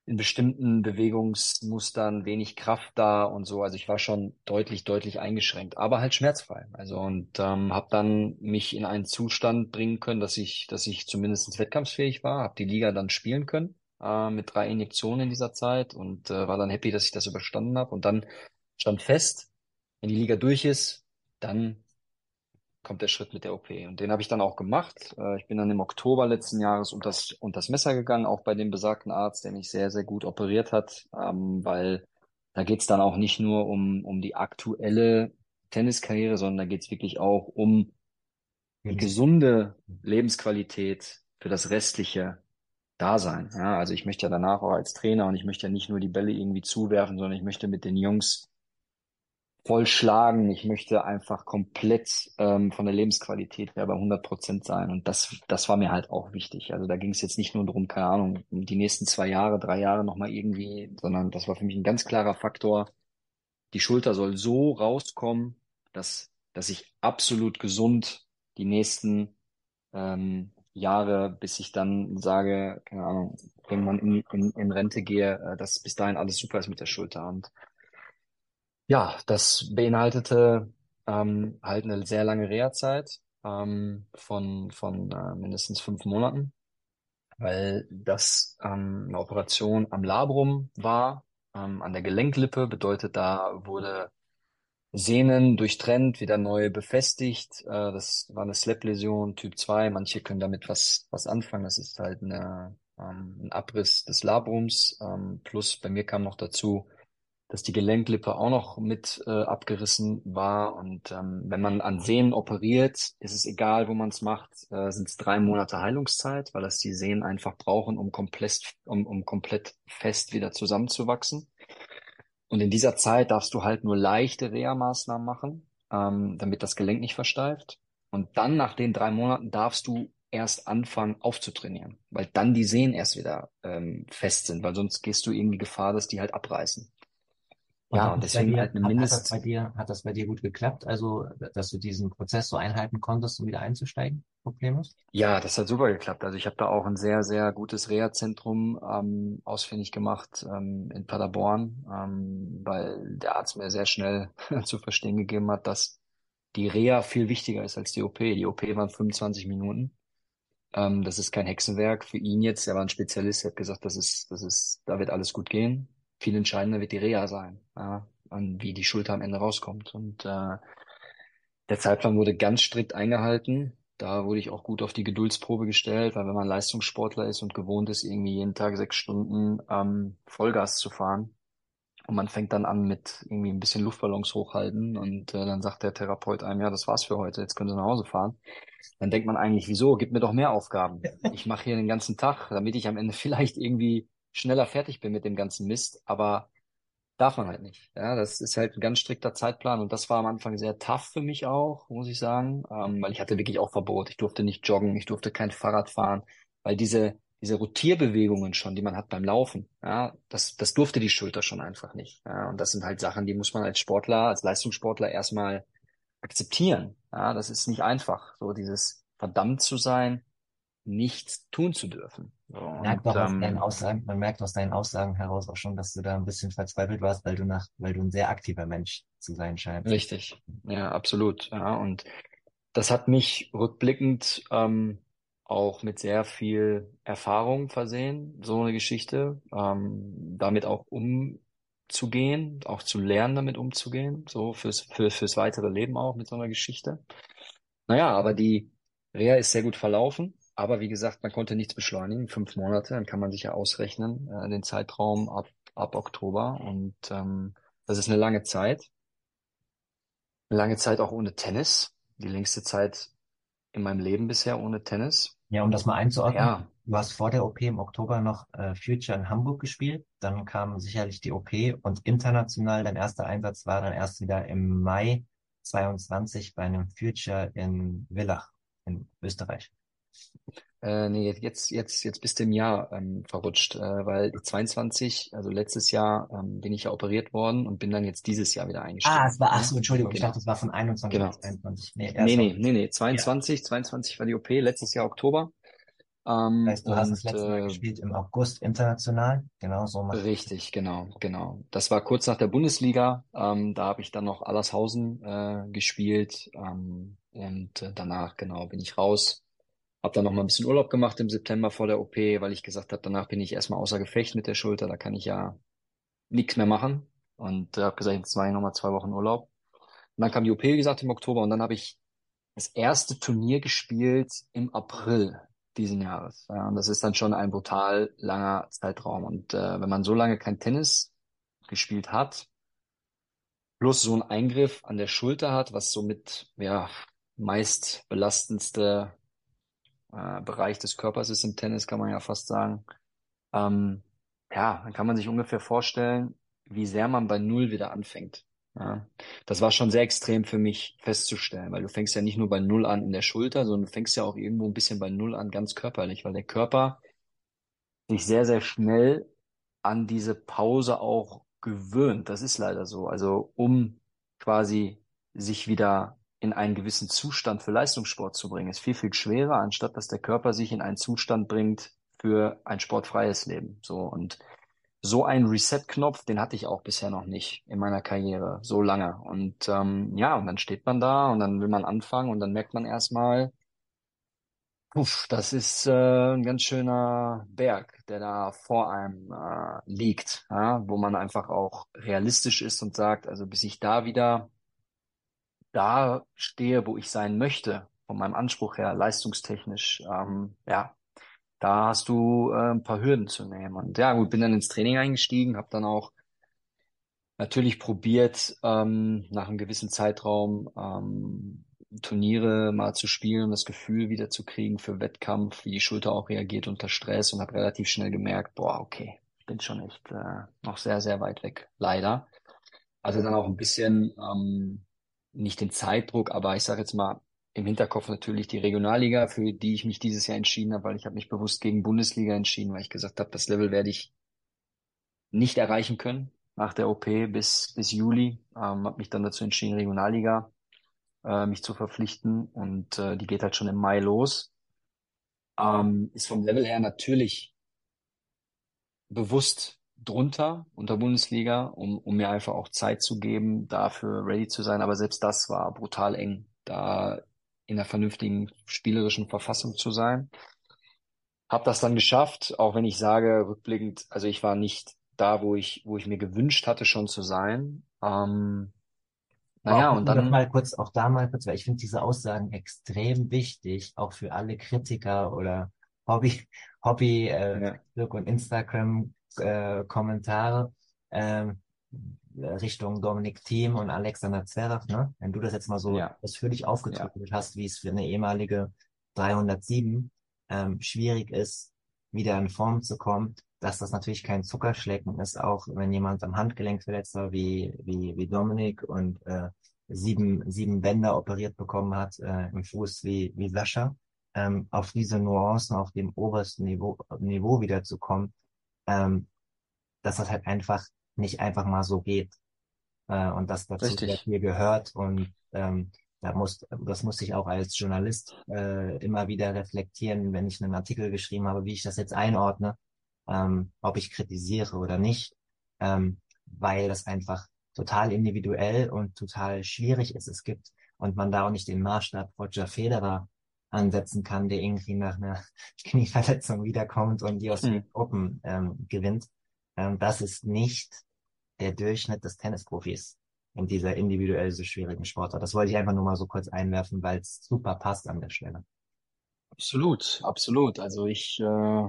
in bestimmten Bewegungsmustern wenig Kraft da und so. Also ich war schon deutlich, deutlich eingeschränkt, aber halt schmerzfrei. Also und ähm, habe dann mich in einen Zustand bringen können, dass ich, dass ich zumindest wettkampfsfähig war, habe die Liga dann spielen können äh, mit drei Injektionen in dieser Zeit und äh, war dann happy, dass ich das überstanden habe. Und dann stand fest, wenn die Liga durch ist, dann kommt der Schritt mit der OP. Und den habe ich dann auch gemacht. Äh, ich bin dann im Oktober letzten Jahres unter das, unter das Messer gegangen, auch bei dem besagten Arzt, der mich sehr, sehr gut operiert hat, ähm, weil da geht's dann auch nicht nur um, um die aktuelle Tenniskarriere, sondern da geht's wirklich auch um die gesunde Lebensqualität für das restliche Dasein. Ja, also ich möchte ja danach auch als Trainer und ich möchte ja nicht nur die Bälle irgendwie zuwerfen, sondern ich möchte mit den Jungs voll schlagen. Ich möchte einfach komplett ähm, von der Lebensqualität her bei 100 Prozent sein. Und das, das war mir halt auch wichtig. Also da ging es jetzt nicht nur darum, keine Ahnung, um die nächsten zwei Jahre, drei Jahre nochmal irgendwie, sondern das war für mich ein ganz klarer Faktor. Die Schulter soll so rauskommen, dass, dass ich absolut gesund die nächsten ähm, Jahre, bis ich dann sage, keine Ahnung, irgendwann in, in, in Rente gehe, äh, dass bis dahin alles super ist mit der Schulter. Und ja, das beinhaltete ähm, halt eine sehr lange Reha-Zeit ähm, von, von äh, mindestens fünf Monaten, weil das ähm, eine Operation am Labrum war, ähm, an der Gelenklippe, bedeutet, da wurde Sehnen durchtrennt, wieder neu befestigt. Äh, das war eine Slap-Läsion Typ 2. Manche können damit was, was anfangen. Das ist halt eine, ähm, ein Abriss des Labrums. Ähm, plus bei mir kam noch dazu, dass die Gelenklippe auch noch mit äh, abgerissen war. Und ähm, wenn man an Sehnen operiert, ist es egal, wo man es macht, äh, sind es drei Monate Heilungszeit, weil das die Sehnen einfach brauchen, um komplett, um, um komplett fest wieder zusammenzuwachsen. Und in dieser Zeit darfst du halt nur leichte Reha-Maßnahmen machen, ähm, damit das Gelenk nicht versteift. Und dann nach den drei Monaten darfst du erst anfangen aufzutrainieren, weil dann die Sehnen erst wieder ähm, fest sind, weil sonst gehst du irgendwie Gefahr, dass die halt abreißen. Und ja, und deswegen dir, halt eine Mindest. Hat, hat, das bei dir, hat das bei dir gut geklappt? Also, dass du diesen Prozess so einhalten konntest, um wieder einzusteigen? Problemlos? Ja, das hat super geklappt. Also ich habe da auch ein sehr, sehr gutes Reha-Zentrum ähm, ausfindig gemacht ähm, in Paderborn, ähm, weil der Arzt mir sehr schnell zu verstehen gegeben hat, dass die Reha viel wichtiger ist als die OP. Die OP waren 25 Minuten. Ähm, das ist kein Hexenwerk für ihn jetzt. Er war ein Spezialist. Er hat gesagt, das ist, das ist, da wird alles gut gehen viel entscheidender wird die Reha sein, ja, und wie die Schulter am Ende rauskommt. Und äh, der Zeitplan wurde ganz strikt eingehalten. Da wurde ich auch gut auf die Geduldsprobe gestellt, weil wenn man Leistungssportler ist und gewohnt ist, irgendwie jeden Tag sechs Stunden ähm, Vollgas zu fahren, und man fängt dann an mit irgendwie ein bisschen Luftballons hochhalten und äh, dann sagt der Therapeut einem, ja, das war's für heute, jetzt können Sie nach Hause fahren. Dann denkt man eigentlich, wieso? Gib mir doch mehr Aufgaben. Ich mache hier den ganzen Tag, damit ich am Ende vielleicht irgendwie schneller fertig bin mit dem ganzen Mist, aber darf man halt nicht. Ja, das ist halt ein ganz strikter Zeitplan und das war am Anfang sehr tough für mich auch, muss ich sagen, ähm, weil ich hatte wirklich auch Verbot. Ich durfte nicht joggen, ich durfte kein Fahrrad fahren, weil diese diese Rotierbewegungen schon, die man hat beim Laufen, ja, das, das durfte die Schulter schon einfach nicht. Ja, und das sind halt Sachen, die muss man als Sportler, als Leistungssportler erstmal akzeptieren. Ja, das ist nicht einfach, so dieses verdammt zu sein, nichts tun zu dürfen. So, merkt und, aus ähm, deinen Aussagen, man merkt aus deinen Aussagen heraus auch schon, dass du da ein bisschen verzweifelt warst, weil du nach, weil du ein sehr aktiver Mensch zu sein scheinst. Richtig, ja, absolut. Ja, und das hat mich rückblickend ähm, auch mit sehr viel Erfahrung versehen, so eine Geschichte, ähm, damit auch umzugehen, auch zu lernen, damit umzugehen, so fürs, für, fürs weitere Leben auch mit so einer Geschichte. Naja, aber die Reha ist sehr gut verlaufen. Aber wie gesagt, man konnte nichts beschleunigen. Fünf Monate, dann kann man sich ja ausrechnen, äh, den Zeitraum ab, ab Oktober. Und ähm, das ist eine lange Zeit. Eine lange Zeit auch ohne Tennis. Die längste Zeit in meinem Leben bisher ohne Tennis. Ja, um das mal einzuordnen. Ja. Du hast vor der OP im Oktober noch äh, Future in Hamburg gespielt. Dann kam sicherlich die OP und international dein erster Einsatz war dann erst wieder im Mai 22 bei einem Future in Villach in Österreich. Äh, nee, jetzt, jetzt, jetzt bist du im Jahr ähm, verrutscht, äh, weil 22, also letztes Jahr ähm, bin ich ja operiert worden und bin dann jetzt dieses Jahr wieder eingestiegen. Ah, es war, ach so, Entschuldigung, genau. ich dachte, es war von 21 genau. bis 22. Nee, nee, nee, nee, nee, 22, ja. 22 war die OP, letztes Jahr Oktober. Ähm, das heißt, du und, hast das letzte Mal äh, gespielt im August international, genau so. Richtig, genau, genau. Das war kurz nach der Bundesliga. Ähm, da habe ich dann noch Allershausen äh, gespielt ähm, und äh, danach genau bin ich raus hab dann noch mal ein bisschen Urlaub gemacht im September vor der OP, weil ich gesagt habe, danach bin ich erstmal außer Gefecht mit der Schulter, da kann ich ja nichts mehr machen. Und äh, habe gesagt, jetzt mache ich nochmal zwei Wochen Urlaub. Und dann kam die OP, wie gesagt, im Oktober und dann habe ich das erste Turnier gespielt im April diesen Jahres. Ja, und das ist dann schon ein brutal langer Zeitraum. Und äh, wenn man so lange kein Tennis gespielt hat, plus so einen Eingriff an der Schulter hat, was somit ja meist belastendste äh, Bereich des Körpers ist im Tennis, kann man ja fast sagen. Ähm, ja, dann kann man sich ungefähr vorstellen, wie sehr man bei Null wieder anfängt. Ja, das war schon sehr extrem für mich festzustellen, weil du fängst ja nicht nur bei Null an in der Schulter, sondern du fängst ja auch irgendwo ein bisschen bei Null an ganz körperlich, weil der Körper sich sehr, sehr schnell an diese Pause auch gewöhnt. Das ist leider so. Also um quasi sich wieder in einen gewissen Zustand für Leistungssport zu bringen, ist viel, viel schwerer, anstatt dass der Körper sich in einen Zustand bringt für ein sportfreies Leben. So und so ein Reset-Knopf, den hatte ich auch bisher noch nicht in meiner Karriere, so lange. Und ähm, ja, und dann steht man da und dann will man anfangen und dann merkt man erstmal, puff, das ist äh, ein ganz schöner Berg, der da vor einem äh, liegt, ja, wo man einfach auch realistisch ist und sagt, also bis ich da wieder da stehe, wo ich sein möchte, von meinem Anspruch her, leistungstechnisch, ähm, ja, da hast du äh, ein paar Hürden zu nehmen. Und ja, gut, bin dann ins Training eingestiegen, habe dann auch natürlich probiert, ähm, nach einem gewissen Zeitraum ähm, Turniere mal zu spielen, das Gefühl wieder zu kriegen für Wettkampf, wie die Schulter auch reagiert unter Stress und habe relativ schnell gemerkt, boah, okay, ich bin schon echt äh, noch sehr, sehr weit weg, leider. hatte dann auch ein bisschen, ähm, nicht den Zeitdruck, aber ich sage jetzt mal im Hinterkopf natürlich die Regionalliga, für die ich mich dieses Jahr entschieden habe, weil ich habe mich bewusst gegen Bundesliga entschieden, weil ich gesagt habe, das Level werde ich nicht erreichen können nach der OP bis, bis Juli. Ähm, habe mich dann dazu entschieden, Regionalliga äh, mich zu verpflichten und äh, die geht halt schon im Mai los. Ähm, ist vom Level her natürlich bewusst drunter unter Bundesliga, um, um mir einfach auch Zeit zu geben, dafür ready zu sein. Aber selbst das war brutal eng, da in einer vernünftigen spielerischen Verfassung zu sein. Hab das dann geschafft, auch wenn ich sage, rückblickend, also ich war nicht da, wo ich, wo ich mir gewünscht hatte, schon zu sein. Ähm, naja, und dann, mal kurz, auch da mal kurz, weil ich finde diese Aussagen extrem wichtig, auch für alle Kritiker oder Hobby, Hobby, äh, ja, Facebook und Instagram, äh, Kommentare, ähm, Richtung Dominik Thiem und Alexander Zverev, ne? Wenn du das jetzt mal so ja, ausführlich ja, aufgedröselt hast, wie es für eine ehemalige 307 ähm, schwierig ist, wieder in Form zu kommen, dass das natürlich kein Zuckerschlecken ist, auch wenn jemand am Handgelenk verletzt war, wie, wie, wie Dominik und äh, sieben, sieben Bänder operiert bekommen hat äh, im Fuß wie, wie Sascha, ähm, auf diese Nuancen auf dem obersten Niveau, Niveau wiederzukommen, ähm, dass das halt einfach nicht einfach mal so geht äh, und dass dazu sehr richtig. viel gehört und ähm, da muss, das muss ich auch als Journalist äh, immer wieder reflektieren, wenn ich einen Artikel geschrieben habe, wie ich das jetzt einordne, ähm, ob ich kritisiere oder nicht, ähm, weil das einfach total individuell und total schwierig ist. Es gibt und man da auch nicht den Maßstab Roger Federer ansetzen kann, der irgendwie nach einer Knieverletzung wiederkommt und die Hm. Australian Open ähm, gewinnt. Ähm, das ist nicht der Durchschnitt des Tennisprofis in dieser individuell so schwierigen Sportart. Das wollte ich einfach nur mal so kurz einwerfen, weil es super passt an der Stelle. Absolut, absolut. Also ich äh,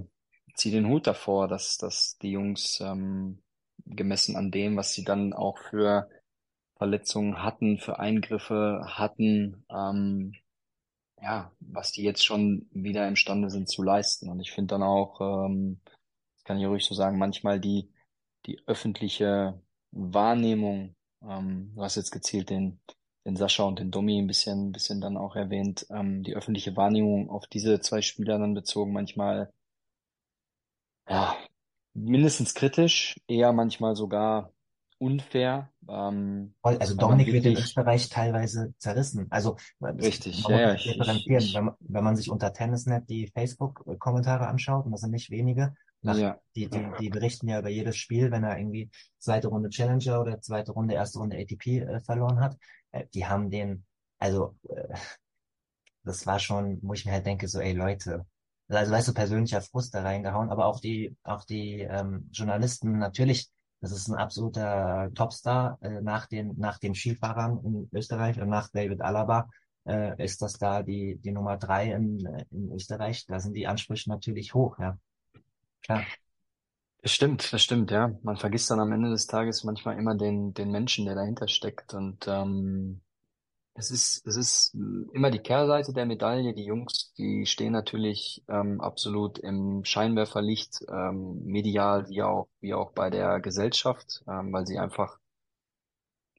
ziehe den Hut davor, dass, dass die Jungs ähm, gemessen an dem, was sie dann auch für Verletzungen hatten, für Eingriffe hatten, ähm, ja, was die jetzt schon wieder imstande sind zu leisten. Und ich finde dann auch, ähm, kann ich ruhig so sagen, manchmal die, die öffentliche Wahrnehmung, ähm, du hast jetzt gezielt den, den Sascha und den Domi ein bisschen, ein bisschen dann auch erwähnt, ähm, die öffentliche Wahrnehmung auf diese zwei Spieler dann bezogen, manchmal, ja, mindestens kritisch, eher manchmal sogar unfair, ähm, Also Dominik wird in Österreich teilweise zerrissen. Also richtig, man ja, ja, ich, ich, differenzieren. Wenn man, wenn man sich unter Tennisnet die Facebook-Kommentare anschaut, und das sind nicht wenige, nach, ja, die, die, die berichten ja über jedes Spiel, wenn er irgendwie zweite Runde Challenger oder zweite Runde, erste Runde ATP äh, verloren hat. Äh, die haben den, also äh, das war schon, wo ich mir halt denke, so, ey Leute, also weißt du, persönlicher Frust da reingehauen, aber auch die, auch die ähm, Journalisten, natürlich, das ist ein absoluter Topstar äh, nach den, nach den Skifahrern in Österreich und nach David Alaba äh, ist das da die, die Nummer drei in, äh, in Österreich. Da sind die Ansprüche natürlich hoch, ja, klar. Das stimmt, das stimmt, ja. Man vergisst dann am Ende des Tages manchmal immer den, den Menschen, der dahinter steckt. Und ähm, es ist, es ist immer die Kehrseite der Medaille. Die Jungs, die stehen natürlich ähm, absolut im Scheinwerferlicht, ähm, medial wie auch, wie auch bei der Gesellschaft, ähm, weil sie einfach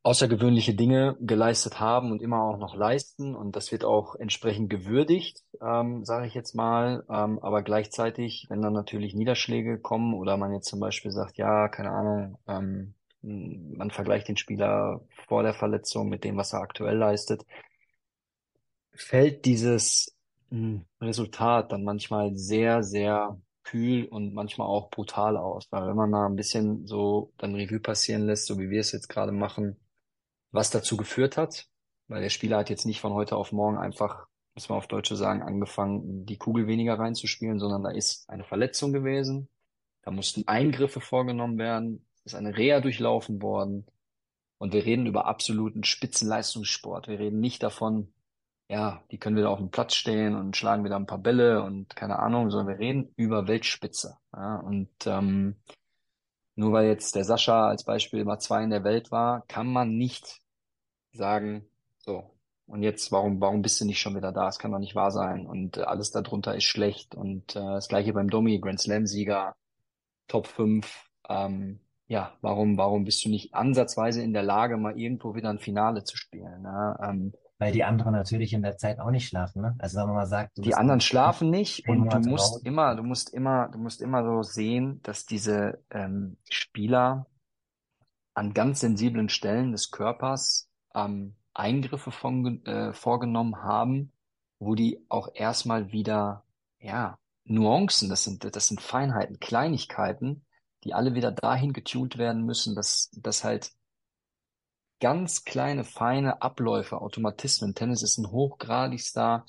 außergewöhnliche Dinge geleistet haben und immer auch noch leisten. Und das wird auch entsprechend gewürdigt, ähm, sage ich jetzt mal. Ähm, aber gleichzeitig, wenn dann natürlich Niederschläge kommen oder man jetzt zum Beispiel sagt, ja, keine Ahnung, ähm, man vergleicht den Spieler vor der Verletzung mit dem, was er aktuell leistet, fällt dieses mh, Resultat dann manchmal sehr, sehr kühl und manchmal auch brutal aus. Weil wenn man mal ein bisschen so dann Revue passieren lässt, so wie wir es jetzt gerade machen, was dazu geführt hat, weil der Spieler hat jetzt nicht von heute auf morgen einfach, muss man auf Deutsch so sagen, angefangen, die Kugel weniger reinzuspielen, sondern da ist eine Verletzung gewesen, da mussten Eingriffe vorgenommen werden, ist eine Reha durchlaufen worden und wir reden über absoluten Spitzenleistungssport. Wir reden nicht davon, ja, die können wieder auf dem Platz stehen und schlagen wieder ein paar Bälle und keine Ahnung, sondern wir reden über Weltspitze. Ja, und ähm, nur weil jetzt der Sascha als Beispiel Nummer zwei in der Welt war, kann man nicht sagen, so, und jetzt, warum, warum bist du nicht schon wieder da? Es kann doch nicht wahr sein. Und äh, alles darunter ist schlecht. Und äh, das gleiche beim Domi, Grand Slam-Sieger, Top 5, ähm, ja, warum, warum bist du nicht ansatzweise in der Lage, mal irgendwo wieder ein Finale zu spielen? Ne? Ähm, Weil die anderen natürlich in der Zeit auch nicht schlafen, ne? Also wenn man mal sagt, die anderen schlafen nicht und du musst raus. immer, du musst immer, du musst immer so sehen, dass diese ähm, Spieler an ganz sensiblen Stellen des Körpers ähm, Eingriffe von, äh, vorgenommen haben, wo die auch erstmal wieder, ja, Nuancen, das sind, das sind Feinheiten, Kleinigkeiten, die alle wieder dahin getunt werden müssen, dass, dass halt ganz kleine, feine Abläufe, Automatismen. Tennis ist ein hochgradigster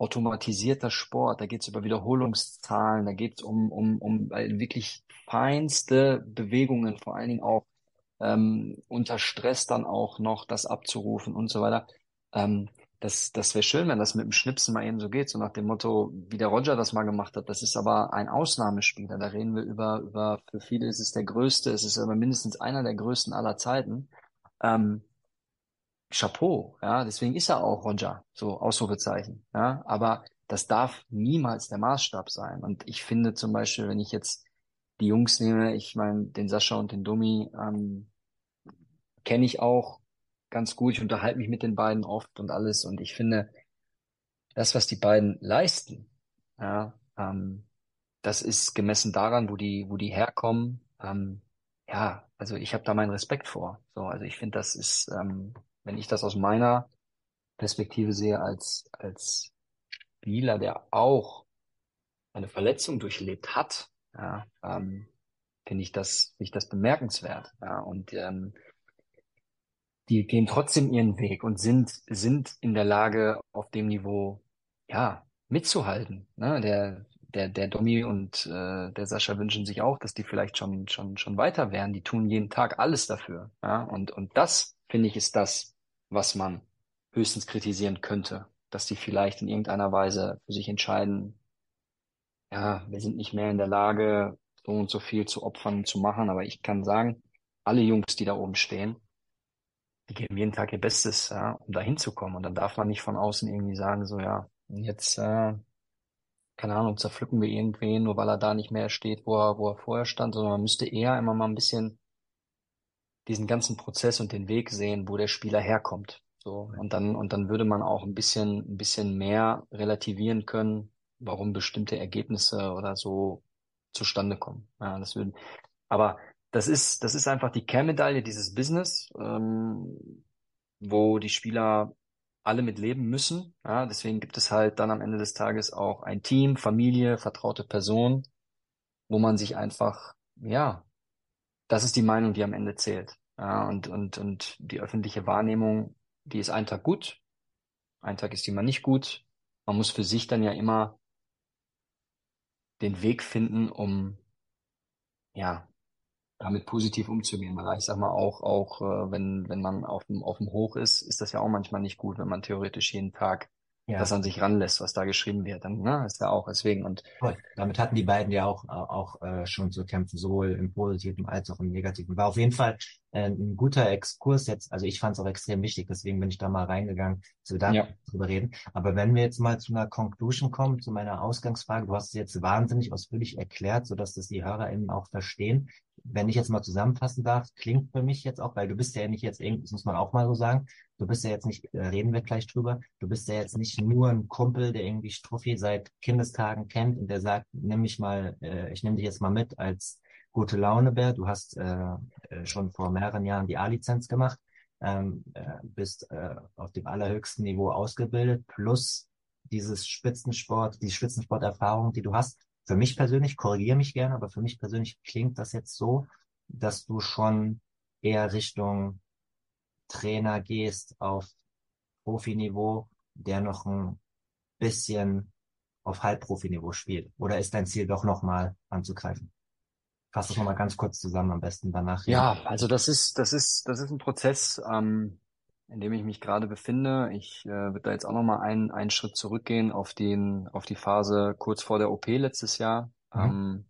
automatisierter Sport. Da geht es über Wiederholungszahlen, da geht es um, um, um wirklich feinste Bewegungen, vor allen Dingen auch ähm, unter Stress dann auch noch das abzurufen und so weiter. Ähm, das, das wäre schön, wenn das mit dem Schnipsen mal eben so geht, so nach dem Motto, wie der Roger das mal gemacht hat. Das ist aber ein Ausnahmespieler. Da reden wir über, über, für viele ist es der größte, es ist aber mindestens einer der größten aller Zeiten. Ähm, Chapeau, ja, deswegen ist er auch Roger, so Ausrufezeichen, ja, aber das darf niemals der Maßstab sein. Und ich finde zum Beispiel, wenn ich jetzt die Jungs nehme, ich meine, den Sascha und den Domi, ähm, kenne ich auch ganz gut. Ich unterhalte mich mit den beiden oft und alles. Und ich finde, das, was die beiden leisten, ja, ähm, das ist gemessen daran, wo die, wo die herkommen. Ähm, ja, also ich habe da meinen Respekt vor. So, also ich finde, das ist, ähm, wenn ich das aus meiner Perspektive sehe als als Spieler, der auch eine Verletzung durchlebt hat, ja, ähm, finde ich das, finde ich das bemerkenswert. Ja, und ähm, die gehen trotzdem ihren Weg und sind, sind in der Lage, auf dem Niveau, ja, mitzuhalten. Ne? Der, der, der Domi und äh, der Sascha wünschen sich auch, dass die vielleicht schon, schon, schon weiter wären. Die tun jeden Tag alles dafür. Ja? Und, und das, finde ich, ist das, was man höchstens kritisieren könnte, dass die vielleicht in irgendeiner Weise für sich entscheiden, ja, wir sind nicht mehr in der Lage, so und so viel zu opfern, zu machen. Aber ich kann sagen, alle Jungs, die da oben stehen, die geben jeden Tag ihr Bestes, ja, um da hinzukommen. Und dann darf man nicht von außen irgendwie sagen, so, ja, jetzt, äh, keine Ahnung, zerpflücken wir irgendwen, nur weil er da nicht mehr steht, wo er, wo er vorher stand, sondern man müsste eher immer mal ein bisschen diesen ganzen Prozess und den Weg sehen, wo der Spieler herkommt. So. Und dann, und dann würde man auch ein bisschen, ein bisschen mehr relativieren können, warum bestimmte Ergebnisse oder so zustande kommen. Ja, das würden, aber das ist, das ist einfach die Kernmedaille dieses Business, ähm, wo die Spieler alle mit leben müssen. Ja, deswegen gibt es halt dann am Ende des Tages auch ein Team, Familie, vertraute Person, wo man sich einfach, ja, das ist die Meinung, die am Ende zählt. Ja, und, und, und die öffentliche Wahrnehmung, die ist einen Tag gut, ein Tag ist die mal nicht gut. Man muss für sich dann ja immer den Weg finden, um ja damit positiv umzugehen. Weil ich sag mal auch, auch äh, wenn wenn man auf dem auf dem Hoch ist, ist das ja auch manchmal nicht gut, wenn man theoretisch jeden Tag Ja. das an sich ranlässt, was da geschrieben wird. Dann ne, ist ja auch deswegen und Voll. Damit hatten die beiden ja auch, auch äh, schon zu kämpfen, sowohl im Positiven als auch im Negativen. War auf jeden Fall äh, ein guter Exkurs jetzt. Also ich fand es auch extrem wichtig, deswegen bin ich da mal reingegangen, dass wir da ja drüber reden. Aber wenn wir jetzt mal zu einer Conclusion kommen, zu meiner Ausgangsfrage, du hast es jetzt wahnsinnig ausführlich erklärt, sodass das die HörerInnen auch verstehen. Wenn ich jetzt mal zusammenfassen darf, klingt für mich jetzt auch, weil du bist ja nicht jetzt irgendwie, das muss man auch mal so sagen, du bist ja jetzt nicht, äh, reden wir gleich drüber, du bist ja jetzt nicht nur ein Kumpel, der irgendwie Struffi seit Kindestagen kennt und der sagt, nimm mich mal, äh, ich nehme dich jetzt mal mit als gute Launebär. Du hast äh, äh, schon vor mehreren Jahren die A-Lizenz gemacht, ähm, äh, bist äh, auf dem allerhöchsten Niveau ausgebildet, plus dieses Spitzensport, die Spitzensporterfahrung, die du hast. Für mich persönlich, korrigiere mich gerne, aber für mich persönlich klingt das jetzt so, dass du schon eher Richtung Trainer gehst auf Profiniveau, der noch ein bisschen auf Halbprofiniveau spielt? Oder ist dein Ziel doch nochmal anzugreifen? Fass das nochmal ganz kurz zusammen, am besten danach. Ja, also das ist, das ist, das ist ein Prozess, ähm, in dem ich mich gerade befinde. Ich äh, würde da jetzt auch nochmal einen, einen Schritt zurückgehen auf den, auf die Phase kurz vor der OP letztes Jahr. Mhm. Ähm,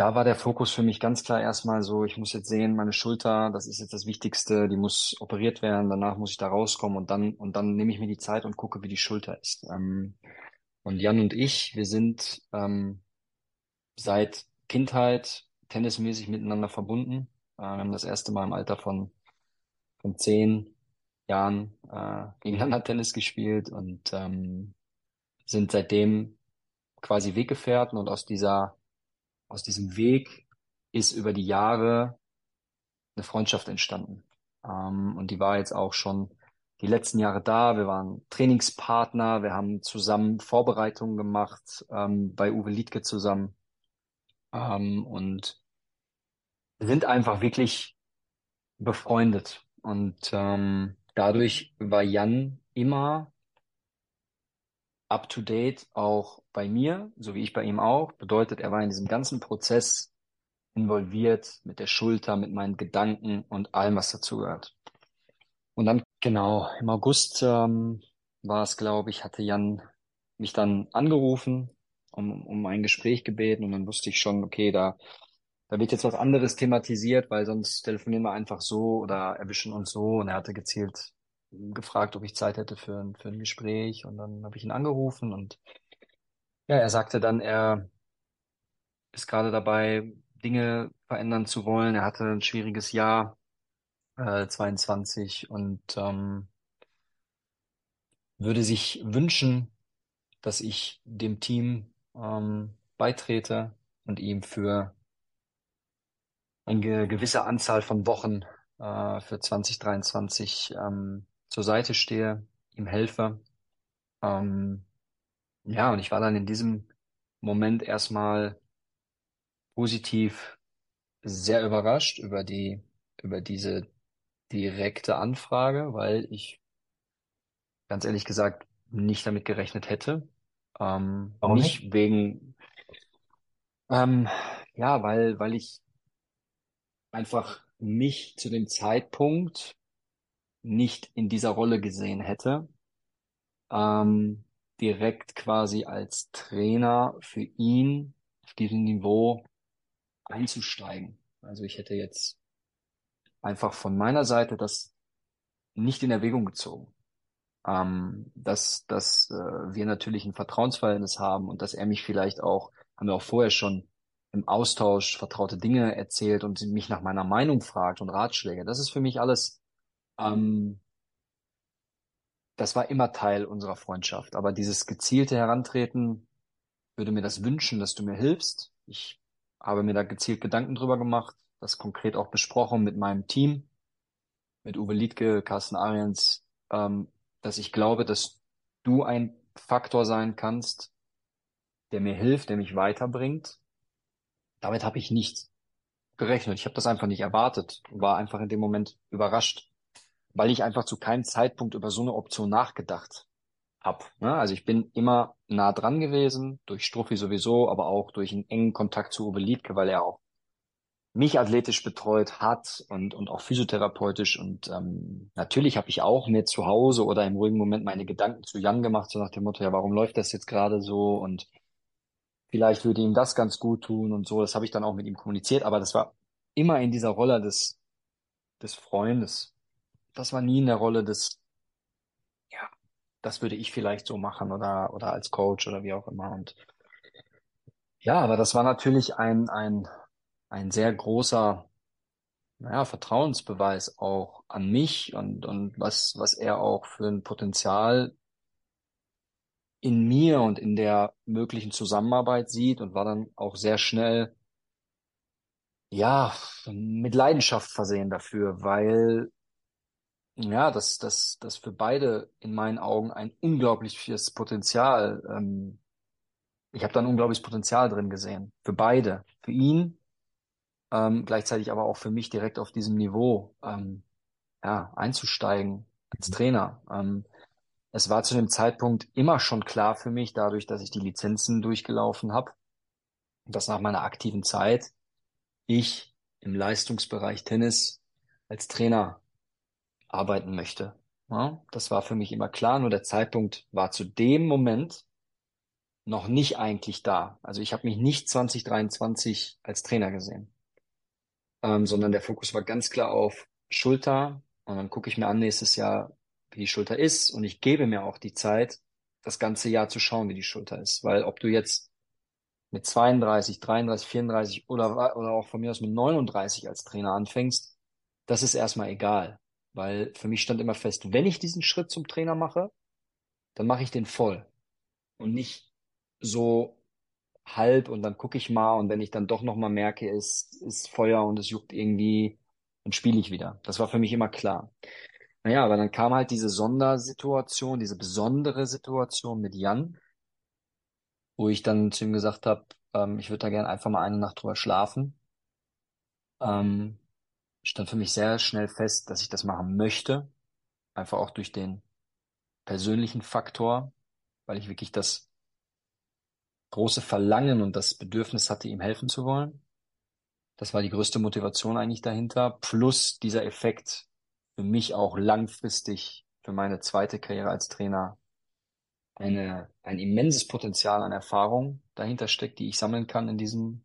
da war der Fokus für mich ganz klar erstmal so, ich muss jetzt sehen, meine Schulter, das ist jetzt das Wichtigste, die muss operiert werden, danach muss ich da rauskommen und dann, und dann nehme ich mir die Zeit und gucke, wie die Schulter ist. Ähm, und Jan und ich, wir sind ähm, seit Kindheit tennismäßig miteinander verbunden. Äh, wir haben das erste Mal im Alter von, von zehn Jahren äh, gegeneinander Tennis gespielt und ähm, sind seitdem quasi Weggefährten und aus dieser, aus diesem Weg ist über die Jahre eine Freundschaft entstanden. Ähm, und die war jetzt auch schon die letzten Jahre da. Wir waren Trainingspartner, wir haben zusammen Vorbereitungen gemacht, ähm, bei Uwe Liedke zusammen. Ähm, und sind einfach wirklich befreundet. Und ähm, dadurch war Jan immer up to date auch bei mir, so wie ich bei ihm auch. Bedeutet, er war in diesem ganzen Prozess involviert mit der Schulter, mit meinen Gedanken und allem, was dazugehört. Und dann, genau, im August ähm, war es, glaube ich, hatte Jan mich dann angerufen, um, um ein Gespräch gebeten und dann wusste ich schon, okay, da, da wird jetzt was anderes thematisiert, weil sonst telefonieren wir einfach so oder erwischen uns so. Und er hatte gezielt gefragt, ob ich Zeit hätte für, ein für ein Gespräch und dann habe ich ihn angerufen und ja, er sagte dann, er ist gerade dabei, Dinge verändern zu wollen. Er hatte ein schwieriges Jahr, äh, 22, und ähm, würde sich wünschen, dass ich dem Team ähm, beitrete und ihm für eine gewisse Anzahl von Wochen äh, für 2023 ähm, zur Seite stehe, ihm helfe. Ähm, ja, und ich war dann in diesem Moment erstmal positiv sehr überrascht über die, über diese direkte Anfrage, weil ich ganz ehrlich gesagt nicht damit gerechnet hätte. Ähm, Warum nicht, nicht? wegen, ähm, ja, weil, weil ich einfach mich zu dem Zeitpunkt nicht in dieser Rolle gesehen hätte, ähm, direkt quasi als Trainer für ihn auf diesem Niveau einzusteigen. Also ich hätte jetzt einfach von meiner Seite das nicht in Erwägung gezogen. Ähm, dass, dass äh, wir natürlich ein Vertrauensverhältnis haben und dass er mich vielleicht auch, haben wir auch vorher schon im Austausch vertraute Dinge erzählt und mich nach meiner Meinung fragt und Ratschläge. Das ist für mich alles ähm, das war immer Teil unserer Freundschaft. Aber dieses gezielte Herantreten würde mir das wünschen, dass du mir hilfst. Ich habe mir da gezielt Gedanken drüber gemacht, das konkret auch besprochen mit meinem Team, mit Uwe Liedke, Carsten Ariens, ähm, dass ich glaube, dass du ein Faktor sein kannst, der mir hilft, der mich weiterbringt. Damit habe ich nicht gerechnet. Ich habe das einfach nicht erwartet, war einfach in dem Moment überrascht weil ich einfach zu keinem Zeitpunkt über so eine Option nachgedacht habe. Ne? Also ich bin immer nah dran gewesen, durch Struffi sowieso, aber auch durch einen engen Kontakt zu Uwe Liedke, weil er auch mich athletisch betreut hat und, und auch physiotherapeutisch. Und ähm, natürlich habe ich auch mir zu Hause oder im ruhigen Moment meine Gedanken zu Jan gemacht, so nach dem Motto, ja, warum läuft das jetzt gerade so? Und vielleicht würde ihm das ganz gut tun und so. Das habe ich dann auch mit ihm kommuniziert, aber das war immer in dieser Rolle des, des Freundes das war nie in der Rolle des, ja, das würde ich vielleicht so machen oder, oder als Coach oder wie auch immer. Und ja, aber das war natürlich ein, ein, ein sehr großer, naja, Vertrauensbeweis auch an mich und, und was, was er auch für ein Potenzial in mir und in der möglichen Zusammenarbeit sieht und war dann auch sehr schnell, ja, mit Leidenschaft versehen dafür, weil ja, das, das, das für beide in meinen Augen ein unglaubliches Potenzial. Ähm, ich habe da ein unglaubliches Potenzial drin gesehen. Für beide. Für ihn, ähm, gleichzeitig aber auch für mich direkt auf diesem Niveau ähm, ja, einzusteigen als Trainer. Ähm, es war zu dem Zeitpunkt immer schon klar für mich, dadurch, dass ich die Lizenzen durchgelaufen habe, dass nach meiner aktiven Zeit ich im Leistungsbereich Tennis als Trainer arbeiten möchte. Ja, das war für mich immer klar, nur der Zeitpunkt war zu dem Moment noch nicht eigentlich da. Also ich habe mich nicht 2023 als Trainer gesehen, ähm, sondern der Fokus war ganz klar auf Schulter. Und dann gucke ich mir an nächstes Jahr, wie die Schulter ist. Und ich gebe mir auch die Zeit, das ganze Jahr zu schauen, wie die Schulter ist. Weil ob du jetzt mit 32, 33, 34 oder, oder auch von mir aus mit 39 als Trainer anfängst, das ist erstmal egal. Weil für mich stand immer fest, wenn ich diesen Schritt zum Trainer mache, dann mache ich den voll. Und nicht so halb und dann gucke ich mal und wenn ich dann doch nochmal merke, es ist Feuer und es juckt irgendwie, dann spiele ich wieder. Das war für mich immer klar. Naja, aber dann kam halt diese Sondersituation, diese besondere Situation mit Jan, wo ich dann zu ihm gesagt habe, ähm, ich würde da gerne einfach mal eine Nacht drüber schlafen. Ähm, stand für mich sehr schnell fest, dass ich das machen möchte. Einfach auch durch den persönlichen Faktor, weil ich wirklich das große Verlangen und das Bedürfnis hatte, ihm helfen zu wollen. Das war die größte Motivation eigentlich dahinter. Plus dieser Effekt für mich auch langfristig für meine zweite Karriere als Trainer eine, ein immenses Potenzial an Erfahrung dahinter steckt, die ich sammeln kann in diesem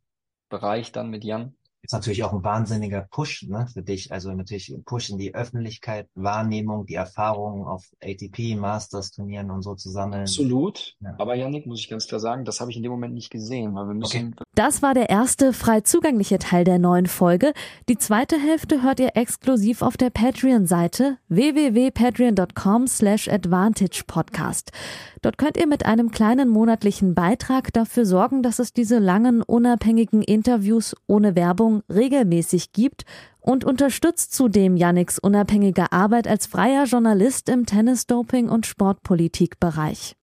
Bereich dann mit Jan ist natürlich auch ein wahnsinniger Push ne, für dich. Also natürlich ein Push in die Öffentlichkeit, Wahrnehmung, die Erfahrungen auf ATP, Masters Turnieren und so zusammen. Absolut. Ja. Aber Yannick, muss ich ganz klar sagen, das habe ich in dem Moment nicht gesehen, weil wir müssen. Okay. Das war der erste frei zugängliche Teil der neuen Folge. Die zweite Hälfte hört ihr exklusiv auf der Patreon-Seite www.patreon.com slash advantage podcast. Dort könnt ihr mit einem kleinen monatlichen Beitrag dafür sorgen, dass es diese langen, unabhängigen Interviews ohne Werbung regelmäßig gibt und unterstützt zudem Yannicks unabhängige Arbeit als freier Journalist im Tennis-Doping- und Sportpolitikbereich.